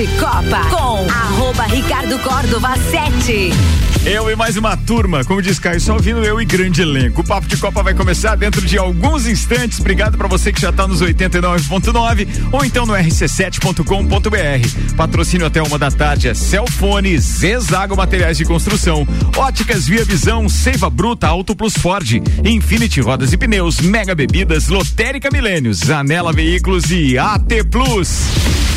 de Copa com arroba Ricardo Córdova 7. Eu e mais uma turma, como diz Caio, só ouvindo eu e grande elenco. O Papo de Copa vai começar dentro de alguns instantes. Obrigado para você que já tá nos 89.9 ou então no rc7.com.br. Patrocínio até uma da tarde é Celfone, Zezago Materiais de Construção, Óticas Via Visão, Seiva Bruta, Auto Plus Ford, Infinity Rodas e Pneus, Mega Bebidas, Lotérica Milênios, Anela Veículos e AT Plus.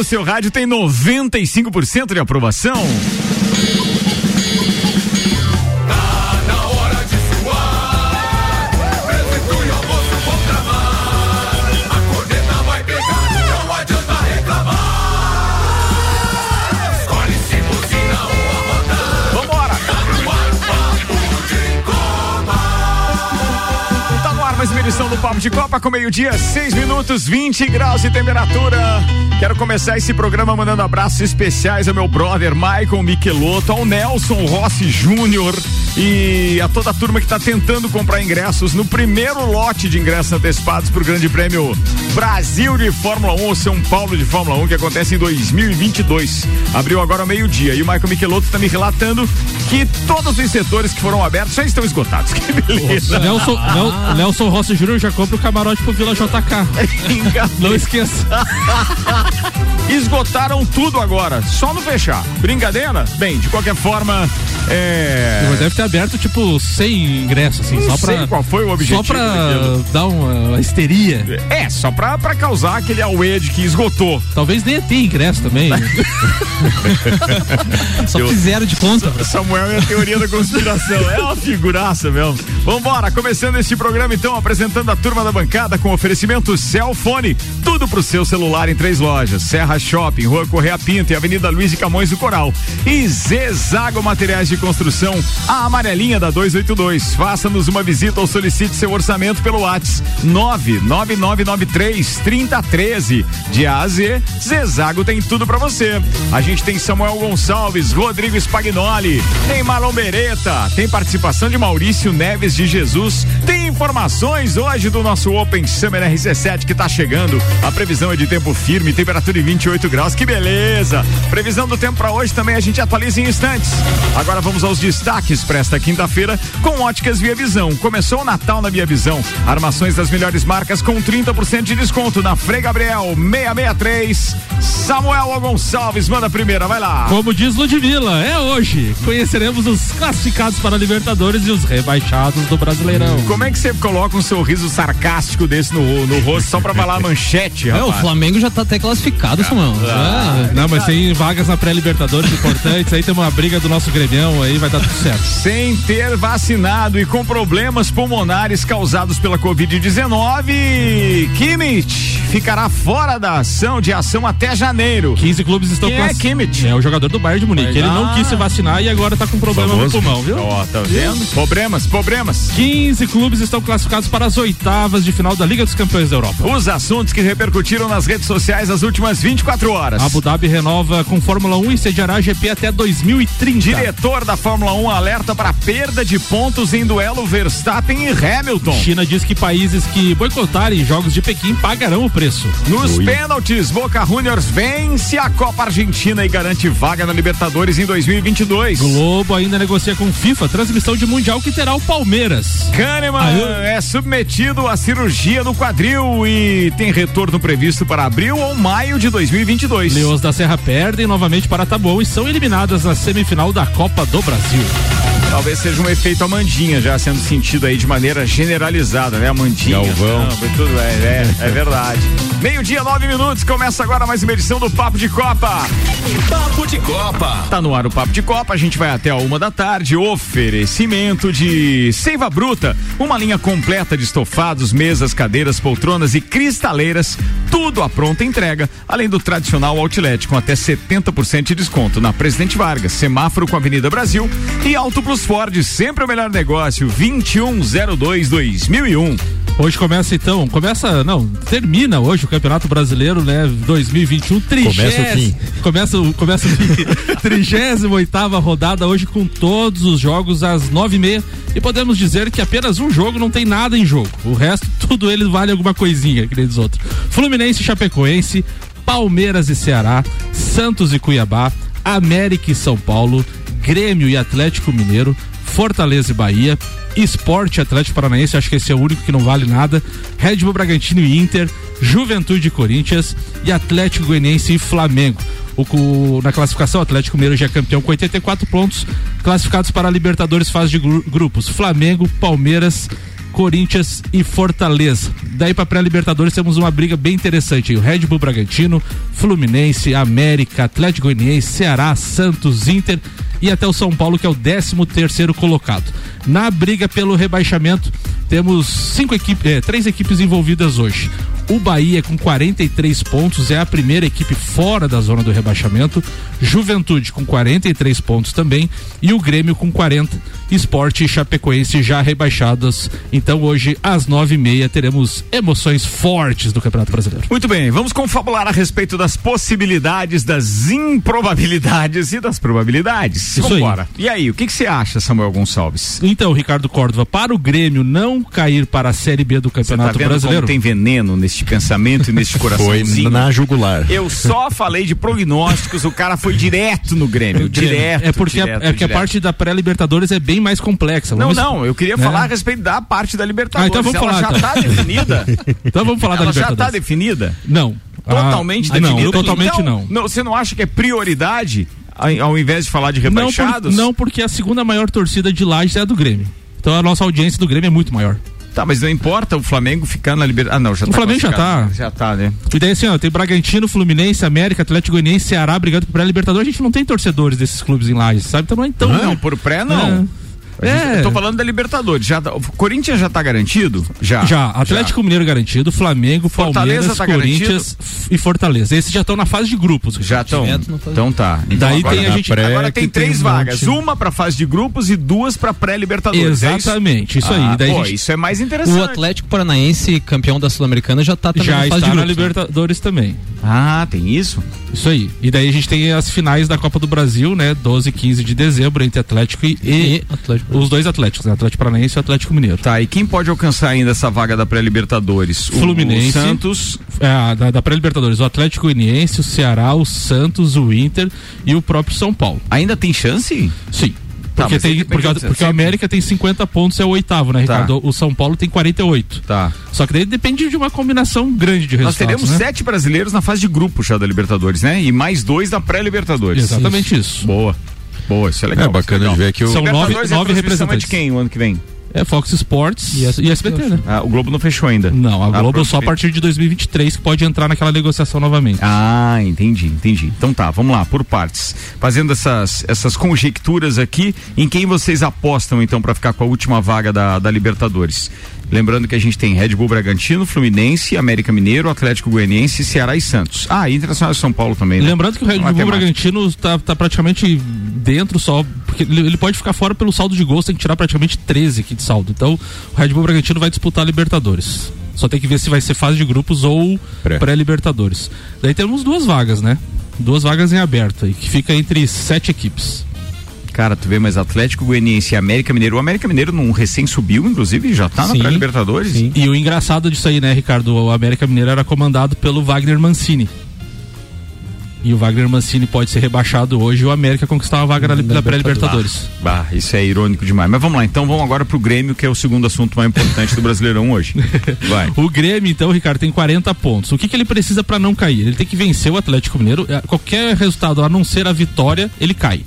A número 1 no seu rádio tem 95% de aprovação. Vambora! Tá edição do Papo de Copa com meio-dia, 6 minutos, 20 graus de temperatura. Quero começar esse programa mandando abraços especiais ao meu brother Michael Michelotto, ao Nelson Rossi Júnior e a toda a turma que está tentando comprar ingressos no primeiro lote de ingressos antecipados para o Grande Prêmio Brasil de Fórmula 1 ou São Paulo de Fórmula 1 que acontece em 2022. Abriu agora meio-dia e o Michael Michelotto está me relatando que todos os setores que foram abertos já estão esgotados. Que beleza. Nelson, Nel- Nelson Rossi Júnior já compra o camarote pro Vila JK. Não esqueça. Esgotaram tudo agora, só no fechar. Brincadeira? Bem, de qualquer forma, é. Deve ter aberto, tipo, 100 ingressos, assim, Não só pra. qual foi o objetivo Só pra daquilo. dar uma, histeria. É, só pra, pra causar aquele auê de que esgotou. Talvez nem tenha ingresso também. só Eu- fizeram de conta. Samuel é a teoria da conspiração. É uma figuraça mesmo. Vambora, começando este programa então, apresentando a turma da bancada com oferecimento Celfone. Tudo pro seu celular em três lojas: Serra Shopping, Rua Correia Pinto e Avenida Luiz de Camões do Coral. E Zezago Materiais de Construção, a amarelinha da 282. Faça-nos uma visita ou solicite seu orçamento pelo WhatsApp 99993 3013. De A a Z, Zezago tem tudo pra você. A gente tem Samuel Gonçalves, Rodrigo Spagnoli, tem Marlon Beretta, tem participação de Maurício Neves de Jesus, tem informações hoje do nosso Open Summer RC7 que tá chegando. A previsão é de tempo firme, temperatura de 28 graus, que beleza! Previsão do tempo pra hoje também a gente atualiza em instantes. Agora vamos aos destaques para esta quinta-feira com Óticas Via Visão. Começou o Natal na Via Visão. Armações das melhores marcas com 30% de desconto na Frei Gabriel 663. Samuel Gonçalves manda a primeira, vai lá. Como diz Ludmilla, é hoje. Conheceremos os classificados para Libertadores e os rebaixados do Brasileirão. Como é que você coloca um sorriso sarcástico desse no, no rosto só pra falar a manchete, É, o rapaz? Flamengo já tá até classificado, Samuel. Ah, não, mas tem vagas na pré-Libertadores importantes, aí tem uma briga do nosso gremião, aí vai dar tudo certo. Sem ter vacinado e com problemas pulmonares causados pela Covid-19, Kimmich ficará fora da ação de ação até janeiro. 15 clubes estão Quem é Kimmich? É o jogador do Bayern de Munique. Ele não Ah. quis se vacinar e agora tá com problema no pulmão, viu? Ó, tá vendo? Problemas, problemas. 15 clubes estão classificados para as oitavas de final da Liga dos Campeões da Europa. Os assuntos que repercutiram nas redes sociais nas últimas 24 horas. Abu Dhabi renova com Fórmula 1 e sediará a GP até 2030. Diretor da Fórmula 1 alerta para perda de pontos em duelo Verstappen e Hamilton. China diz que países que boicotarem jogos de Pequim pagarão o preço. Nos pênaltis, Boca Juniors vence a Copa Argentina e garante vaga na Libertadores em 2022. Globo ainda negocia com FIFA transmissão de Mundial que terá o Palmeiras. Kahneman Ah, é submetido à cirurgia do quadril e tem retorno previsto para abril ou maio de 2022. Leões da Serra perdem novamente para Taboão e são eliminadas na semifinal da Copa do Brasil. Talvez seja um efeito Amandinha já sendo sentido aí de maneira generalizada, né? Amandinha. Galvão. Não, foi tudo, é, é, é verdade. Meio-dia, nove minutos, começa agora mais uma edição do Papo de Copa. Papo de Copa. Tá no ar o Papo de Copa, a gente vai até a uma da tarde. Oferecimento de Seiva Bruta, uma linha completa de estofados, mesas, cadeiras, poltronas e cristaleiras, tudo à pronta entrega, além do tradicional outlet com até 70% de desconto na Presidente Vargas, semáforo com a Avenida Brasil e Auto Plus Ford, sempre o melhor negócio, 2102-2001. Hoje começa então, começa, não, termina hoje o Campeonato Brasileiro, né, 2021, Começa o fim. Começa o começa o fim. 38 rodada hoje com todos os jogos às nove e meia e podemos dizer que apenas um jogo não tem nada em jogo. O resto, tudo ele vale alguma coisinha, que nem dos outros. Fluminense e Chapecoense, Palmeiras e Ceará, Santos e Cuiabá, América e São Paulo, Grêmio e Atlético Mineiro, Fortaleza e Bahia, Esporte Atlético Paranaense, acho que esse é o único que não vale nada, Red Bull Bragantino e Inter, Juventude e Corinthians e Atlético Goianiense e Flamengo. O, na classificação, o Atlético Mineiro já é campeão com 84 pontos, classificados para a Libertadores fase de gru- grupos, Flamengo, Palmeiras, Corinthians e Fortaleza. Daí para pré-Libertadores temos uma briga bem interessante. O Red Bull Bragantino, Fluminense, América, Atlético Goianiense, Ceará, Santos, Inter e até o São Paulo que é o 13 terceiro colocado. Na briga pelo rebaixamento temos cinco equipes, eh, três equipes envolvidas hoje. O Bahia com 43 pontos é a primeira equipe fora da zona do rebaixamento. Juventude com 43 pontos também e o Grêmio com 40. Esporte e Chapecoense já rebaixadas. Então hoje às nove e meia teremos emoções fortes do Campeonato Brasileiro. Muito bem, vamos confabular a respeito das possibilidades, das improbabilidades e das probabilidades. Isso aí. Vambora. E aí, o que você acha, Samuel Gonçalves? Então, Ricardo Córdova, para o Grêmio não cair para a Série B do tá Campeonato vendo Brasileiro. tem veneno neste pensamento e neste Foi coraçãozinho? na jugular. Eu só falei de prognósticos, o cara foi direto no Grêmio, direto. é porque, a- direto, é porque a parte da pré-Libertadores é bem mais complexa. Não, Vamos- não, eu queria né? falar a respeito da parte da Libertadores. Ah, então vamos Ela falar, já então. tá definida? Então vamos falar da Ela já Libertadores. tá definida? Não. Totalmente ah, definida? Não, totalmente Então, não. Você não acha que é prioridade, ao invés de falar de Não, por- rebaixados? não, porque a segunda maior torcida de Lages é a do Grêmio. Então a nossa audiência do Grêmio é muito maior. Tá, mas não importa o Flamengo ficar na Libertadores. Ah, não, já O tá Flamengo já tá. Já tá, né? E daí assim, ó, tem Bragantino, Fluminense, América, Atlético Goianiense, Ceará brigando por pré-Libertadores. A gente não tem torcedores desses clubes em Lages, sabe? Então não é tão. Não, por pré não. Gente- É. Eu tô falando da Libertadores. Já, tá- o Corinthians já tá garantido? Já. Já, Atlético Mineiro garantido, Flamengo, Fortaleza Palmeiras, tá Corinthians f- e Fortaleza. Esses já estão na fase de grupos. Já estão. Não faz- Então tá. Então Daí agora, tem a gente- agora tem tem três um vagas. monte. Uma pra fase de grupos e duas pra pré-Libertadores. é isso? Exatamente, isso aí. Ah, Daí pô, gente isso é mais interessante. O Atlético Paranaense, campeão da Sul-Americana, já tá também já na fase está de na grupos, né? Libertadores também. Ah, tem isso? Isso aí. E daí a gente tem as finais da Copa do Brasil, né? 12 e 15 de dezembro, entre Atlético e, e E Atlético. Os dois Atléticos, né? Atlético Paranaense e o Atlético Mineiro. Tá, e quem pode alcançar ainda essa vaga da pré-Libertadores? O- Fluminense. O Santos. É, da, da pré-Libertadores, o Atlético Goianiense, o Ceará, o Santos, o Inter e o próprio São Paulo. Ainda tem chance? Sim. Tá, Porque, aí tem, porque, porque o América tem 50 pontos, é o oitavo, né, Tá. Ricardo? O São Paulo tem 48. Tá. Só que daí depende de uma combinação grande de Nós resultados. teremos né? sete brasileiros na fase de grupo já da Libertadores, né? E mais dois da pré-Libertadores. Exatamente isso. Boa. Boa, isso é legal. É bacana legal. de ver que o. São nove, nove é representantes. de quem o ano que vem? É Fox Sports E e, SBT, né? Ah, o Globo não fechou ainda. Não, a Ah, Globo pronto. só a partir de 2023 que pode entrar naquela negociação novamente. Ah, entendi, entendi. Então tá, vamos lá, por partes. Fazendo essas, essas conjecturas aqui, em quem vocês apostam então para ficar com a última vaga da, da Libertadores? Lembrando que a gente tem Red Bull Bragantino, Fluminense, América Mineiro, Atlético Goianiense, Ceará e Santos. Ah, e Internacional de São Paulo também. Né? Lembrando que o Red Bull Matemática. Bragantino tá, tá praticamente dentro só, porque ele, pode ficar fora pelo saldo de gols, tem que tirar praticamente 13 aqui de saldo. Então, o Red Bull Bragantino vai disputar a Libertadores. Só tem que ver se vai ser fase de grupos ou Pré. pré-Libertadores. Daí temos duas vagas, né? Duas vagas em aberto aí, que fica entre sete equipes. Cara, tu vê, mas Atlético Goianiense e América Mineiro. O América Mineiro não recém subiu, inclusive, já tá na pré-Libertadores? E o engraçado disso aí, né, Ricardo? O América Mineiro era comandado pelo Wagner Mancini. E o Wagner Mancini pode ser rebaixado hoje e o América conquistar uma vaga na, na pré-Libertadores. Bah, isso é irônico demais. Mas vamos lá, então vamos agora pro Grêmio, que é o segundo assunto mais importante do Brasileirão hoje. Vai. O Grêmio, então, Ricardo, tem 40 pontos. O que, que ele precisa para não cair? Ele tem que vencer o Atlético Mineiro. É, Qualquer resultado, a não ser a vitória, ele cai.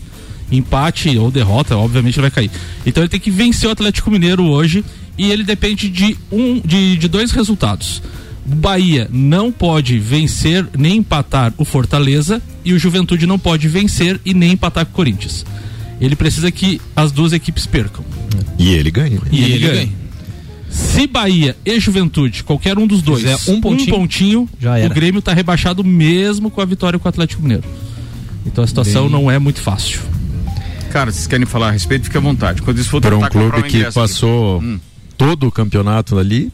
Empate ou derrota, obviamente ele vai cair. Então ele tem que vencer o Atlético Mineiro hoje e ele depende de um de, de dois resultados. O Bahia não pode vencer nem empatar o Fortaleza e o Juventude não pode vencer e nem empatar com o Corinthians. Ele precisa que as duas equipes percam. E ele ganha. né? E, E ele, ele ganha. ganha. Se Bahia e Juventude, qualquer um dos dois, Fizer um pontinho, pontinho, já o. Grêmio está rebaixado mesmo com a vitória com o Atlético Mineiro. Então a situação Bem- não é muito fácil. Cara, vocês querem falar a respeito, fique à vontade. Quando isso for Para um clube o que passou Hum. todo o campeonato ali,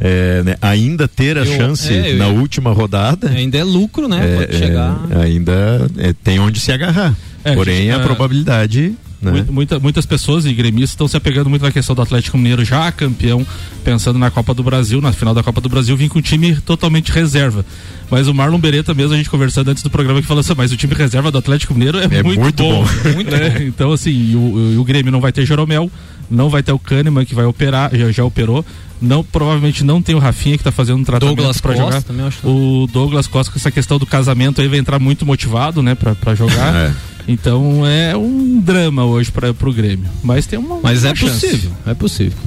é, né, ainda ter a Eu- chance é, eu- na última rodada, Ainda é lucro, né? é, Pode chegar. é, ainda é, tem onde se agarrar. É, Porém, gente, a probabilidade. Né? Muita- muita- muitas pessoas e gremistas estão se apegando muito na questão do Atlético Mineiro já campeão, pensando na Copa do Brasil, na final da Copa do Brasil, vim com um time totalmente reserva. Mas o Marlon Beretta mesmo, a gente conversando antes do programa que falou assim, mas o time reserva do Atlético Mineiro é, É muito, muito bom. bom. Muito né? Então, assim, o, e o Grêmio não vai ter Jeromel, não vai ter o Kahneman que vai operar, já, já operou. Não, provavelmente não tem o Rafinha que está fazendo um tratamento Douglas para Costa jogar. também, eu acho. O Douglas Costa com essa questão do casamento aí vai entrar muito motivado, né, para jogar. É. Então é um drama hoje para o Grêmio. Mas tem uma. Mas uma é chance. possível, é possível.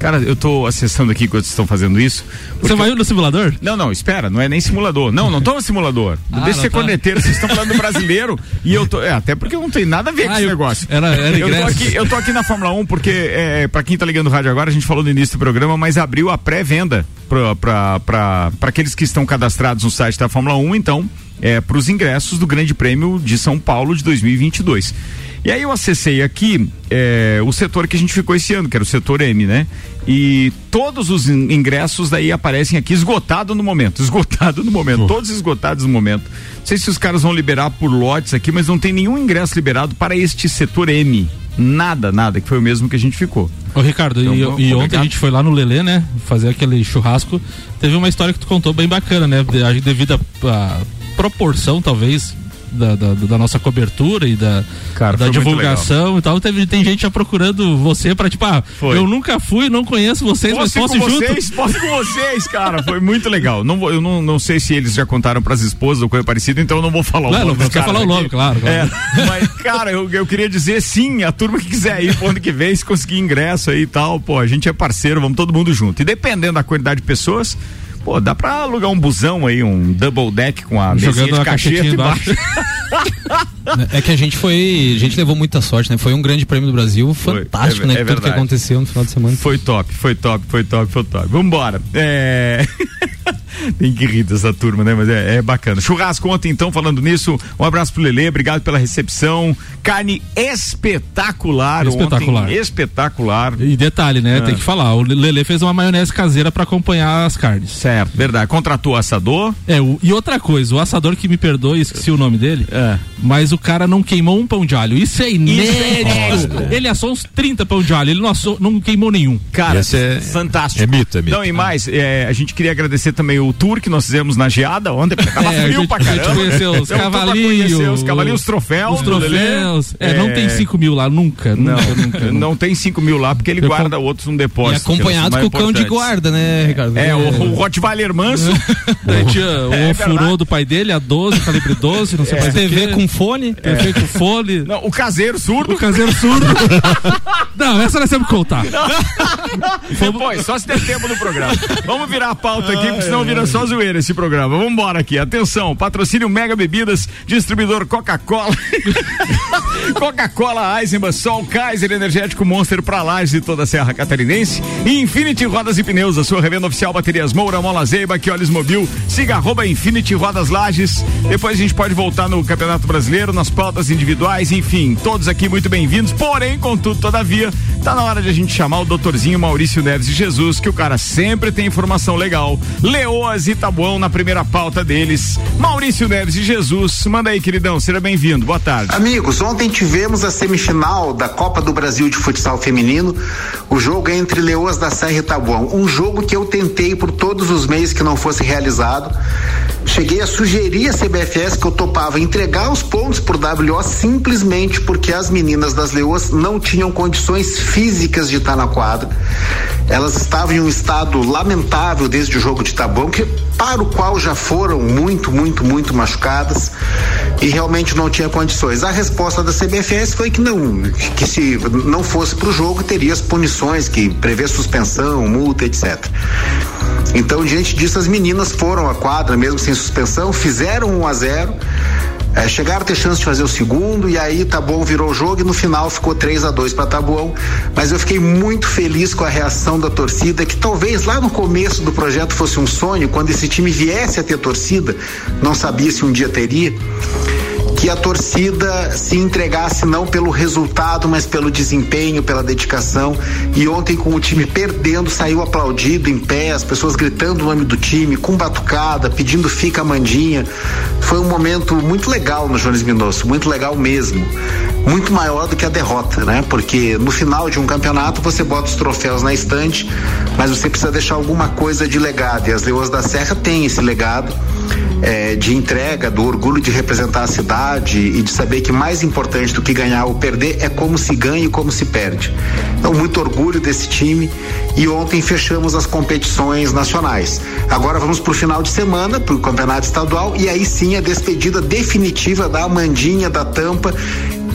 Cara, eu tô acessando aqui enquanto vocês estão fazendo isso. Você vai no simulador? Não, não, espera, não é nem simulador. Não, não tô no simulador. Ah, Deixa ser tá. corneteiro, vocês estão falando do brasileiro e eu tô. É, até porque não tem nada a ver com Ah, esse eu- negócio. era- era eu, tô aqui, eu tô aqui na Fórmula 1 porque, é, pra quem tá ligando o rádio agora, a gente falou no início do programa, mas abriu a pré-venda pra, pra, pra, pra aqueles que estão cadastrados no site da Fórmula 1, então, é, pros ingressos do Grande Prêmio de São Paulo de 2022. E aí eu acessei aqui é, o setor que a gente ficou esse ano, que era o setor M, né? E todos os in- ingressos daí aparecem aqui esgotado no momento, esgotado no momento, todos esgotados no momento. Não sei se os caras vão liberar por lotes aqui, mas não tem nenhum ingresso liberado para este setor M. Nada, nada, que foi o mesmo que a gente ficou. Ô Ricardo, Então, e, vamos- e ontem a gente foi lá no Lelê, né? Fazer aquele churrasco. Teve uma história que tu contou bem bacana, né? De- a- Devido à proporção, talvez. Da, da, da nossa cobertura e da, Cara, da divulgação e tal, teve, tem gente já procurando você pra tipo, ah, Foi. eu nunca fui, não conheço vocês, mas Posso posso ir junto? vocês, posso com vocês, cara. Foi muito legal. Não, vou- eu não, não sei se eles já contaram pras esposas ou coisa parecida, então eu não vou falar o Não, nome. não caras falar o nome, claro, claro. É, mas, cara, eu, eu queria dizer sim, a turma que quiser ir pro ano que vem, se conseguir ingresso aí e tal, pô, a gente é parceiro, vamos todo mundo junto. E dependendo da quantidade de pessoas. Pô, dá pra alugar um busão aí, um double deck com a mesinha Jogando de a cacheta caixetinha embaixo. É que a gente foi. A gente levou muita sorte, né? Foi um grande prêmio do Brasil, fantástico, é- né? é Tudo que aconteceu no final de semana. Foi top, foi top, foi top, foi top. Vambora. É. Tem que rir dessa turma, né? Mas é, é bacana. Churrasco ontem, então, falando nisso. Um abraço pro Lelê, obrigado pela recepção. Carne espetacular, Espetacular. ontem. Espetacular. E detalhe, né? Ah. Tem que falar, o Lelê fez uma maionese caseira pra acompanhar as carnes. Certo, verdade. Contratou assador. É, o- e outra coisa, o assador que me perdoe, esqueci o nome dele, É. mas o cara não queimou um pão de alho. Isso é inédito. inédito. ele assou uns 30 pão de alho, ele não, assou, não queimou nenhum. Cara, Esse é- fantástico. é mito, é mito. Não, e mais, é, a gente queria agradecer também o tour que nós fizemos na geada ontem, porque tava É, a frio gente- pra a gente caramba. conheceu os Então, cavalinhos, Os cavalinhos, os troféus. Os troféus. É, não tem 5 mil lá, nunca. Não, nunca, nunca, nunca. não tem 5 mil lá, porque ele Eu guarda com- outros num E depósito. acompanhado que com o cão de guarda, né, Ricardo? É, o, o Rottweiler manso. Daí tinha o É ofurô verdade. do pai dele, a 12, calibre 12, não sei mais o TV com fone. TV com fone. Não, o caseiro surdo. O caseiro surdo. não, essa nós temos que contar. Depois, só se der tempo no programa. Vamos virar a pauta aqui, porque senão vira só zoeira esse programa. Vamos embora aqui. Atenção, patrocínio Mega Bebidas, distribuidor Coca-Cola. Coca-Cola, Eisenbahn, Sol, Kaiser, Energético Monster pra Lages e toda a Serra Catarinense. E Infinity Rodas e Pneus, a sua revenda oficial Baterias Moura, Mola Zeiba, Quiolhes Mobil, siga arroba Infinity Rodas Lages. Depois a gente pode voltar no Campeonato Brasileiro, nas pautas individuais, enfim, todos aqui muito bem-vindos. Porém, contudo, todavia, tá na hora de a gente chamar o doutorzinho Maurício Neves de Jesus, que o cara sempre tem informação legal. Leoas e Tabuão na primeira pauta deles. Maurício Neves de Jesus, manda aí, queridão, seja bem-vindo. Boa tarde. Amigos, ontem tivemos a semifinal da Copa do Brasil de Futsal Feminino. O jogo é entre Leoas da Serra e Tabuão. Um jogo que eu tentei por todos os meios que não fosse realizado. Cheguei a sugerir à CBFS que eu topava entregar os pontos por WO simplesmente porque as meninas das Leoas não tinham condições físicas de estar na quadra. Elas estavam em um estado lamentável desde o jogo de Tabuão, que, para o qual já foram muito, muito, muito machucadas e realmente não tinha condições. A resposta da CBFS foi que não, que se não fosse para o jogo teria as punições que prevê suspensão, multa, etc. Então, diante disso, as meninas foram à quadra, mesmo sem suspensão, fizeram 1 a 0 é, chegaram a ter chance de fazer o segundo e aí Tabuão virou o jogo e no final ficou 3 a 2 para Tabuão. Mas eu fiquei muito feliz com a reação da torcida, que talvez lá no começo do projeto fosse um sonho, quando esse time viesse a ter torcida, não sabia se um dia teria que a torcida se entregasse não pelo resultado, mas pelo desempenho, pela dedicação. E ontem, com o time perdendo, saiu aplaudido em pé, as pessoas gritando o nome do time, com batucada, pedindo fica mandinha. Foi um momento muito legal no Jones Minosso, muito legal mesmo. Muito maior do que a derrota, né? Porque no final de um campeonato você bota os troféus na estante, mas você precisa deixar alguma coisa de legado. E as Leoas da Serra têm esse legado é, de entrega, do orgulho de representar a cidade e de saber que mais importante do que ganhar ou perder é como se ganha e como se perde. Então, muito orgulho desse time e ontem fechamos as competições nacionais. Agora vamos para o final de semana, para o campeonato estadual e aí sim a despedida definitiva da Amandinha, da Tampa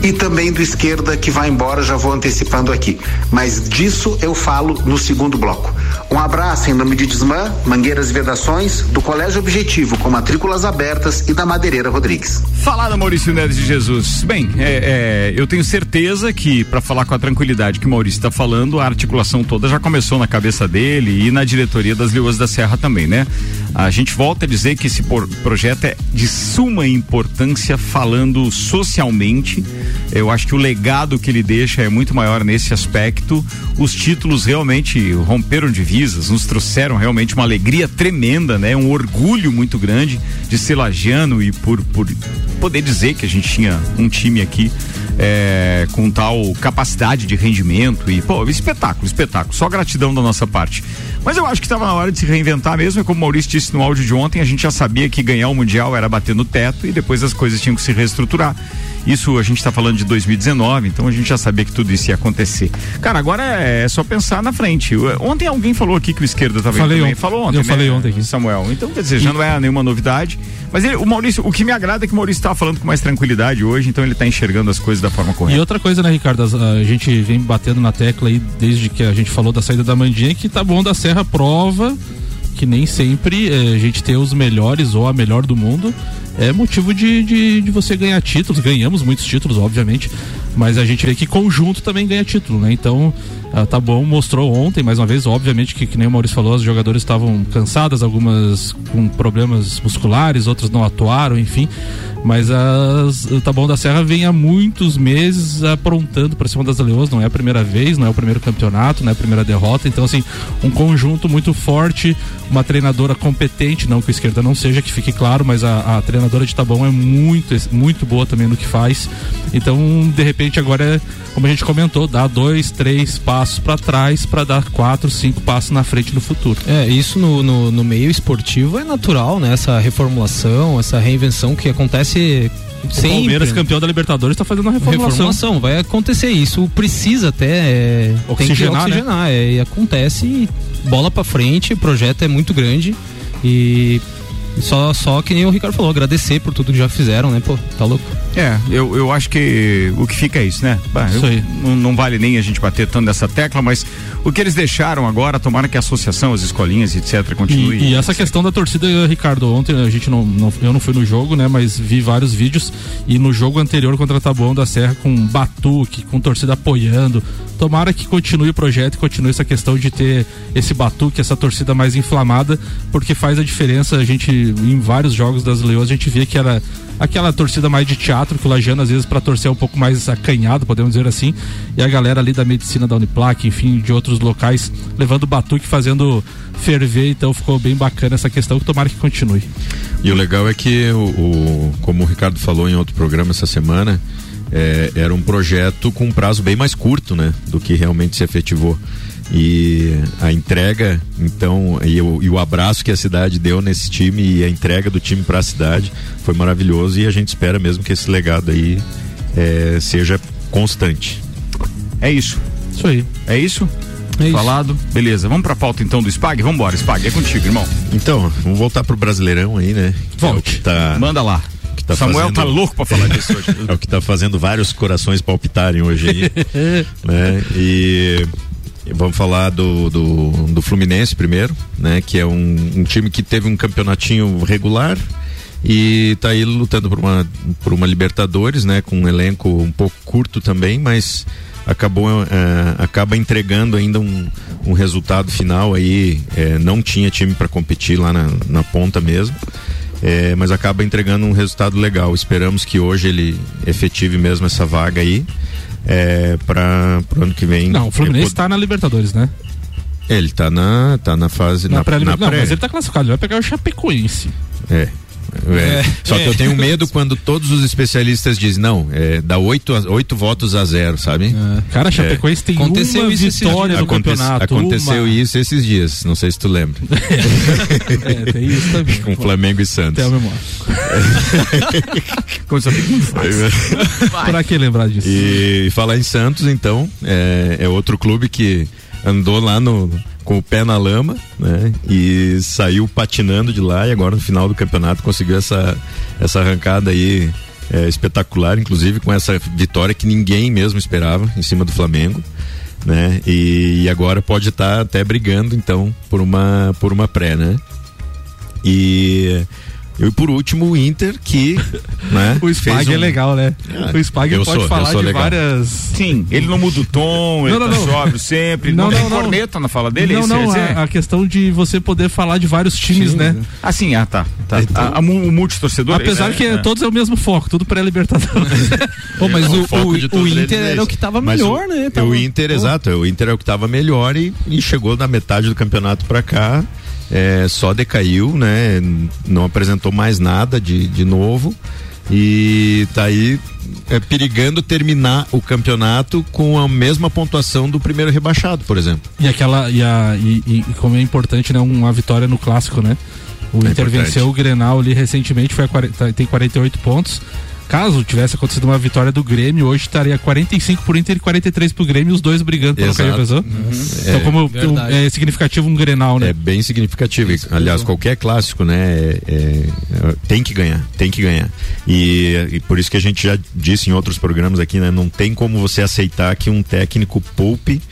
e também do esquerda que vai embora, já vou antecipando aqui. Mas disso eu falo no segundo bloco. Um abraço em nome de Desmã, Mangueiras e Vedações, do Colégio Objetivo, com matrículas abertas e da Madeireira Rodrigues. Falado Maurício Neves de Jesus. Bem, é, é, eu tenho certeza que, para falar com a tranquilidade que o Maurício está falando, a articulação toda já começou na cabeça dele e na diretoria das Leoas da Serra também, né? A gente volta a dizer que esse projeto é de suma importância falando socialmente. Eu acho que o legado que ele deixa é muito maior nesse aspecto. Os títulos realmente romperam divisas, nos trouxeram realmente uma alegria tremenda, né? Um orgulho muito grande de ser lagiano e por, por poder dizer que a gente tinha um time aqui é, com tal capacidade de rendimento e, pô, espetáculo, espetáculo. Só gratidão da nossa parte. Mas eu acho que estava na hora de se reinventar mesmo. É como o Maurício disse no áudio de ontem, a gente já sabia que ganhar o Mundial era bater no teto e depois as coisas tinham que se reestruturar. Isso a gente está falando de 2019, então a gente já sabia que tudo isso ia acontecer. Cara, agora é, só pensar na frente. Ontem alguém falou aqui que o esquerda estava falei. Ontem. Falou ontem. Eu né, falei ontem aqui. Samuel. Então, quer dizer, já não é nenhuma novidade. Mas ele, o Maurício, o que me agrada é que o Maurício está falando com mais tranquilidade hoje, então ele está enxergando as coisas da forma correta. E outra coisa, né, Ricardo? A, a gente vem batendo na tecla aí desde que a gente falou da saída da Mandinha, que tá bom da Serra prova que nem sempre eh, a gente ter os melhores ou a melhor do mundo é motivo de, de, de, você ganhar títulos. Ganhamos muitos títulos, obviamente, mas a gente vê que conjunto também ganha título, né? Então, ah, tá bom, mostrou ontem, mais uma vez, obviamente que, que nem o Maurício falou, os jogadores estavam cansadas, algumas com problemas musculares, outras não atuaram, enfim. Mas as, o Taboão da Serra vem há muitos meses aprontando para cima das Leões, não é a primeira vez, não é o primeiro campeonato, não é a primeira derrota. Então, assim, um conjunto muito forte, uma treinadora competente, não que o esquerda não seja, que fique claro, mas a, a treinadora de Taboão é muito, muito boa também no que faz. Então, de repente, agora é, como a gente comentou, dá dois, três passos para trás para dar quatro, cinco passos na frente no futuro. É, isso no, no, no meio esportivo é natural, né? Essa reformulação, essa reinvenção que acontece o Sempre. Palmeiras, campeão da Libertadores, está fazendo uma reformulação. reformulação. Vai acontecer isso. Precisa até é, oxigenar, tem que oxigenar. Né? É, e acontece. bola para frente. O projeto é muito grande. E só, só que nem o Ricardo falou, agradecer por tudo que já fizeram, né? Pô, tá louco. É, eu, eu acho que o que fica é isso, né? Bah, isso aí. Não, não, vale nem a gente bater tanto nessa tecla, mas o que eles deixaram agora, tomara que a associação, as escolinhas, etc, continue. E, e essa questão da torcida, Ricardo, ontem a gente não, não, eu não fui no jogo, né? Mas vi vários vídeos e no jogo anterior contra Taboão da Serra com batuque, com torcida apoiando. Tomara que continue o projeto e continue essa questão de ter esse batuque, essa torcida mais inflamada, porque faz a diferença. A gente, em vários jogos das Leões, a gente via que era aquela torcida mais de teatro, que o Lajano às vezes para torcer um pouco mais acanhado, podemos dizer assim, e a galera ali da medicina da Uniplac, enfim, de outros locais, levando batuque, fazendo ferver, então ficou bem bacana essa questão, que tomara que continue. E o legal é que, o, o como o Ricardo falou em outro programa essa semana, é, era um projeto com um prazo bem mais curto, né, do que realmente se efetivou e a entrega então e o, e o, abraço que a cidade deu nesse time e a entrega do time para a cidade foi maravilhoso e a gente espera mesmo que esse legado aí é, seja constante é isso isso aí é isso é Falado, isso. beleza. Vamos pra pauta então do Spag? Vamos embora, Spag, é contigo, irmão. Então, vamos voltar pro Brasileirão aí, né? Volte. É tá... Manda lá. Tá Samuel fazendo... tá louco pra falar disso hoje. é o que tá fazendo vários corações palpitarem hoje aí. né? E Vamos falar do, do, do, Fluminense primeiro, né? Que é um, um, time que teve um campeonatinho regular e está aí lutando por uma, por uma Libertadores, né? Com um elenco um pouco curto também, mas acabou é, acaba entregando ainda um, um resultado final aí. É, não tinha time para competir lá na, na ponta mesmo. é, mas acaba entregando um resultado legal. Esperamos que hoje ele efetive mesmo essa vaga aí. É, para o ano que vem. Não, o Fluminense está na Libertadores, né? Ele tá na, tá na fase. Na, na, pré, na Não, pré. mas ele tá classificado, ele vai pegar o Chapecoense. É. É. Só que eu tenho medo quando todos os especialistas dizem, não, é, dá oito, oito votos a zero, sabe? Cara, Chapecoense tem Aconteceu uma isso esses vitória dias. no Aconte- campeonato. aconteceu uma... isso esses dias, não sei se tu lembra. É, tem isso também. Com Flamengo e Santos. Tem a memória. Bem fácil. Pra que lembrar disso? E falar em Santos, então, é, é outro clube que andou lá no, com o pé na lama, né? E saiu patinando de lá e agora no final do campeonato conseguiu essa, essa arrancada aí é, espetacular, inclusive com essa vitória que ninguém mesmo esperava em cima do Flamengo. Né? E, e agora pode estar até brigando então por uma por uma pré, né? E e por último o Inter que, né? O Spag é um- legal, né? Ah, o Spag eu pode sou- falar de legal. várias. Sim, ele não muda o tom, ele Não, não, tá não. sóbrio sempre. Não, Não, tem não, não. corneta na fala dele, não, esse, não, esse é? a, a questão de você poder falar de vários times, né? Ah, sim, ah, tá. tá. A- a mu- o multitorcedor. Apesar esse, que é, todos é o mesmo foco, tudo pré-libertadores. Pô, mas É, o, o, o Inter é era o que tava Mas melhor, né? é Tava- O Inter, exato, o Inter é o que tava melhor e, e chegou na metade do campeonato pra cá, é, só decaiu, né? Não apresentou mais nada de, de novo e tá aí é, perigando terminar o campeonato com a mesma pontuação do primeiro rebaixado, por exemplo. e aquela. E, a, e, e- como é importante, né? Uma vitória no clássico, né? O É Inter venceu o Grenal ali recentemente, foi a 40, tem 48 pontos. Caso tivesse acontecido uma vitória do Grêmio, hoje estaria 45 por Inter e 43 pro Grêmio, os dois brigando pelo cair pessoa. Então, É, como verdade. é significativo um Grenal, né? É bem significativo. Aliás, qualquer clássico, né? é- é- é- tem que ganhar, tem que ganhar. E, e por isso que a gente já disse em outros programas aqui, né? Não tem como você aceitar que um técnico poupe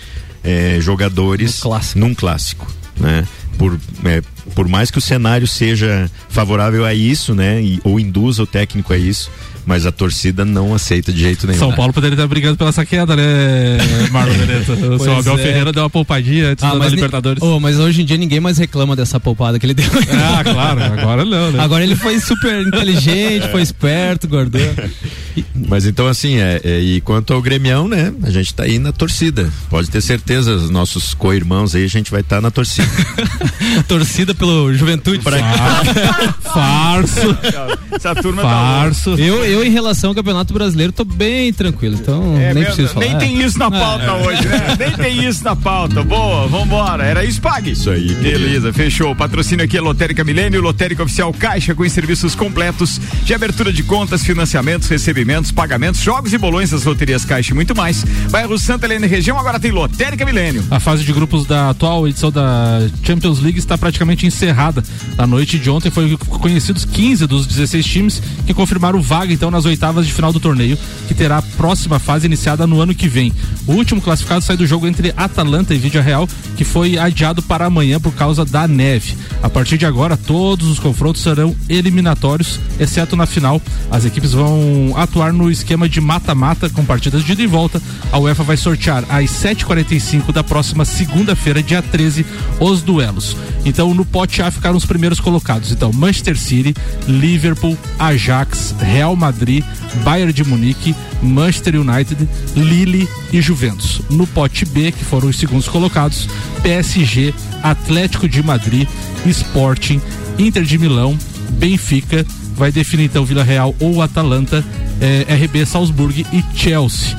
é, jogadores clássico. num clássico, né? Por, é, por mais que o cenário seja favorável a isso, né? E, ou induza o técnico a isso, mas a torcida não aceita de jeito nenhum. São Paulo poderia estar brigando pela essa queda, né, Marlon Benedetto? O seu Abel é. Ferreira deu uma poupadinha antes da ni- Libertadores. Ô, mas hoje em dia ninguém mais reclama dessa poupada que ele deu. Ah, claro, agora não, né? Agora ele foi super inteligente, foi esperto, guardou. Mas então, assim, é, é, e quanto ao Gremião, né? A gente tá aí na torcida. Pode ter certeza, os nossos co-irmãos aí, a gente vai estar na torcida. Torcida pelo Juventude. Farso, Essa turma tá farso. Eu, eu, em relação ao Campeonato Brasileiro, tô bem tranquilo. Então, É nem mesmo, preciso falar. nem tem isso na pauta hoje, né? Nem tem isso na pauta. Boa, vambora. Era isso, Pag? Isso aí, Beleza, fechou. Patrocínio aqui é Lotérica Milênio, Lotérica Oficial Caixa com serviços completos de abertura de contas, financiamentos, recebimentos, pagamentos, jogos e bolões das loterias Caixa e muito mais. Bairro Santa Helena e região agora tem Lotérica Milênio. A fase de grupos da atual edição da Champions League está praticamente encerrada. Na noite de ontem foi conhecidos 15 dos 16 times que confirmaram vaga então nas oitavas de final do torneio, que terá a próxima fase iniciada no ano que vem. O último classificado sai do jogo entre Atalanta e Vídea Real, que foi adiado para amanhã por causa da neve. A partir de agora, todos os confrontos serão eliminatórios, exceto na final. As equipes vão atuar no esquema de mata-mata com partidas de ida e volta. A UEFA vai sortear às 7h45 da próxima segunda-feira, dia 13, os duelos. Então, no pote A ficaram os primeiros colocados. Então, Manchester City, Liverpool, Ajax, Real Madrid, Bayern de Munique, Manchester United, Lille e Juventus. No pote B, que foram os segundos colocados, PSG, Atlético de Madrid, Sporting, Inter de Milão, Benfica, vai definir então Vila Real ou Atalanta, eh, RB Salzburg e Chelsea.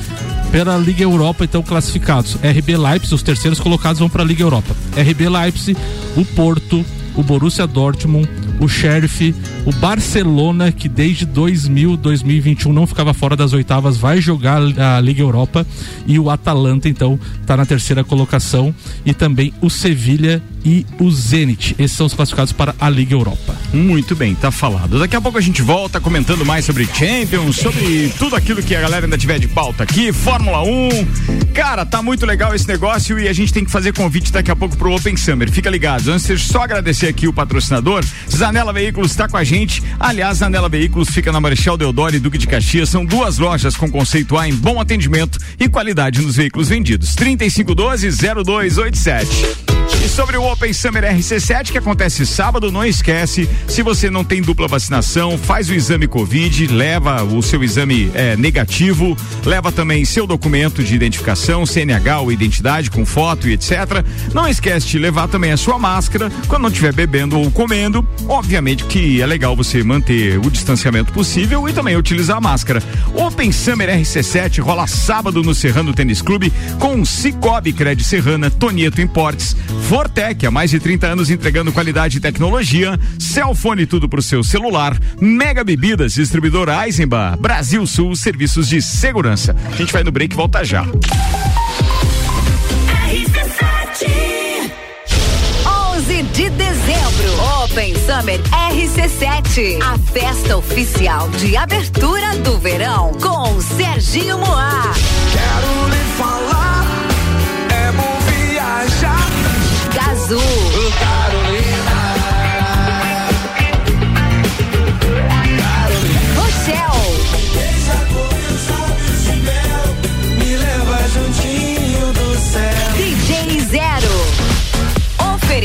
Pela Liga Europa, então, classificados. RB Leipzig, os terceiros colocados vão para a Liga Europa. RB Leipzig, o Porto, o Borussia Dortmund, o Sheriff, o Barcelona, que desde 2000, 2021 não ficava fora das oitavas, vai jogar a Liga Europa. E o Atalanta, então, está na terceira colocação. E também o Sevilha e o Zenit. Esses são os classificados para a Liga Europa. Muito bem, tá falado. Daqui a pouco a gente volta comentando mais sobre Champions, sobre tudo aquilo que a galera ainda tiver de pauta aqui, Fórmula 1. Cara, tá muito legal esse negócio e a gente tem que fazer convite daqui a pouco pro Open Summer. Fica ligado. Antes, só agradecer aqui o patrocinador. Zanela Veículos está com a gente. Aliás, Zanela Veículos fica na Marechal Deodoro e Duque de Caxias. São duas lojas com conceito A em bom atendimento e qualidade nos veículos vendidos. 3512-0287. E sobre o Open Summer RC7 que acontece sábado, não esquece, se você não tem dupla vacinação, faz o exame Covid, leva o seu exame é, negativo, leva também seu documento de identificação, CNH ou identidade com foto e etc. Não esquece de levar também a sua máscara quando não estiver bebendo ou comendo. Obviamente que é legal você manter o distanciamento possível e também utilizar a máscara. Open Summer RC7 rola sábado no Serrano Tênis Clube com Cicobi Cred Serrana, Tonieto Importes, Fortec, há mais de 30 anos entregando qualidade e tecnologia, Cellfone tudo pro seu celular, Mega Bebidas, distribuidor Eisenbach, Brasil Sul, serviços de segurança. A gente vai no break e volta já. 11 de Open Summer RC7, a festa oficial de abertura do verão com Serginho Moá. Quero lhe falar, é bom viajar. Gazul,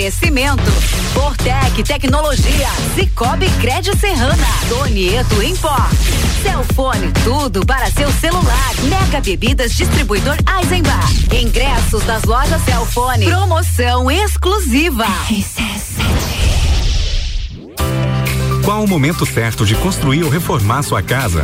Oferecimento. Fortec Tecnologia, Cicobi Crédito Serrana, Donieto Import, Celfone, tudo para seu celular, Mega Bebidas Distribuidor Eisenbach, ingressos das lojas Celfone, promoção exclusiva. Qual o momento certo de construir ou reformar sua casa?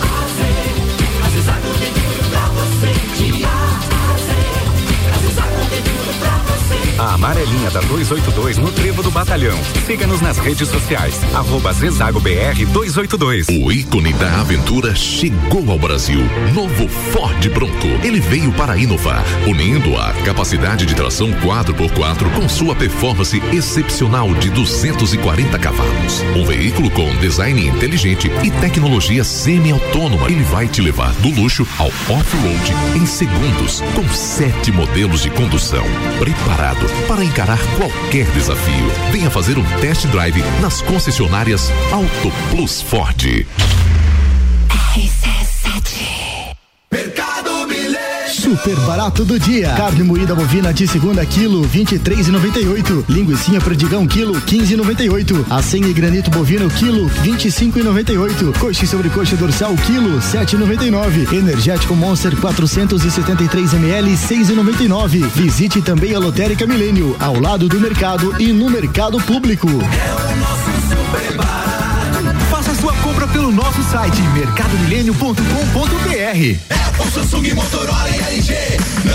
A amarelinha da 282 no Trevo do Batalhão. Siga-nos nas redes sociais. Arroba Zezago BR 282. O ícone da aventura chegou ao Brasil. Novo Ford Bronco. Ele veio para inovar, unindo a capacidade de tração 4x4 com sua performance excepcional de 240 cavalos. Um veículo com design inteligente e tecnologia semi-autônoma. Ele vai te levar do luxo ao off-road em segundos, com sete modelos de condução. Preparado para encarar qualquer desafio. Venha fazer um test drive nas concessionárias Auto Plus Ford. Mercado Milênio. Super barato do dia. Carne moída bovina de segunda quilo, 23,98. Linguiça perdigão quilo, 15,98. Acém e granito bovino quilo, 25,98. Coxa e sobrecoxa dorsal quilo, 7,99. Energético Monster 473 ml, 6,99. Visite também a Lotérica Milênio, ao lado do mercado e no mercado público. Faça sua compra pelo nosso site mercadomilênio.com.br. Apple, Samsung, Motorola e LG.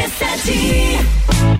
RC7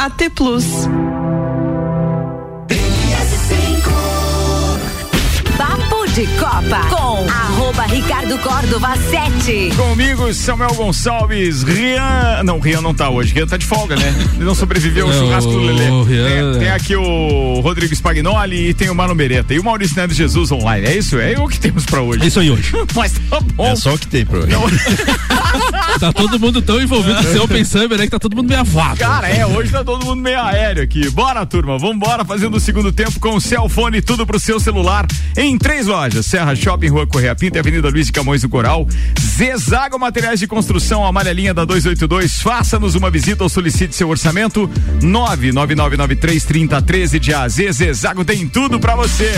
AT Plus. Papo de Copa com arroba Ricardo Córdova 7. Comigo, Samuel Gonçalves, Rian. Não, Rian não tá hoje. Rian tá de folga, né? Ele não sobreviveu ao churrasco do o Lelê. Tem, tem é. aqui o Rodrigo Spagnoli e tem o Marlon Beretta. E o Maurício Neves Jesus online. É isso? É o que temos pra hoje. É isso aí hoje. Mas tá bom. É só o que tem pra hoje. Tá todo mundo tão envolvido com esse Open Summer, né? Que tá todo mundo meio avado. Cara, é, hoje tá todo mundo meio aéreo aqui. Bora, turma, vambora fazendo o segundo tempo com o Cellfone, tudo pro seu celular, em três lojas, Serra Shopping, Rua Correia Pinto Avenida Luiz de Camões do Coral. Zezago Materiais de Construção, amarelinha da 282, faça-nos uma visita ou solicite seu orçamento, 999933013 de AZ, Zezago tem tudo pra você.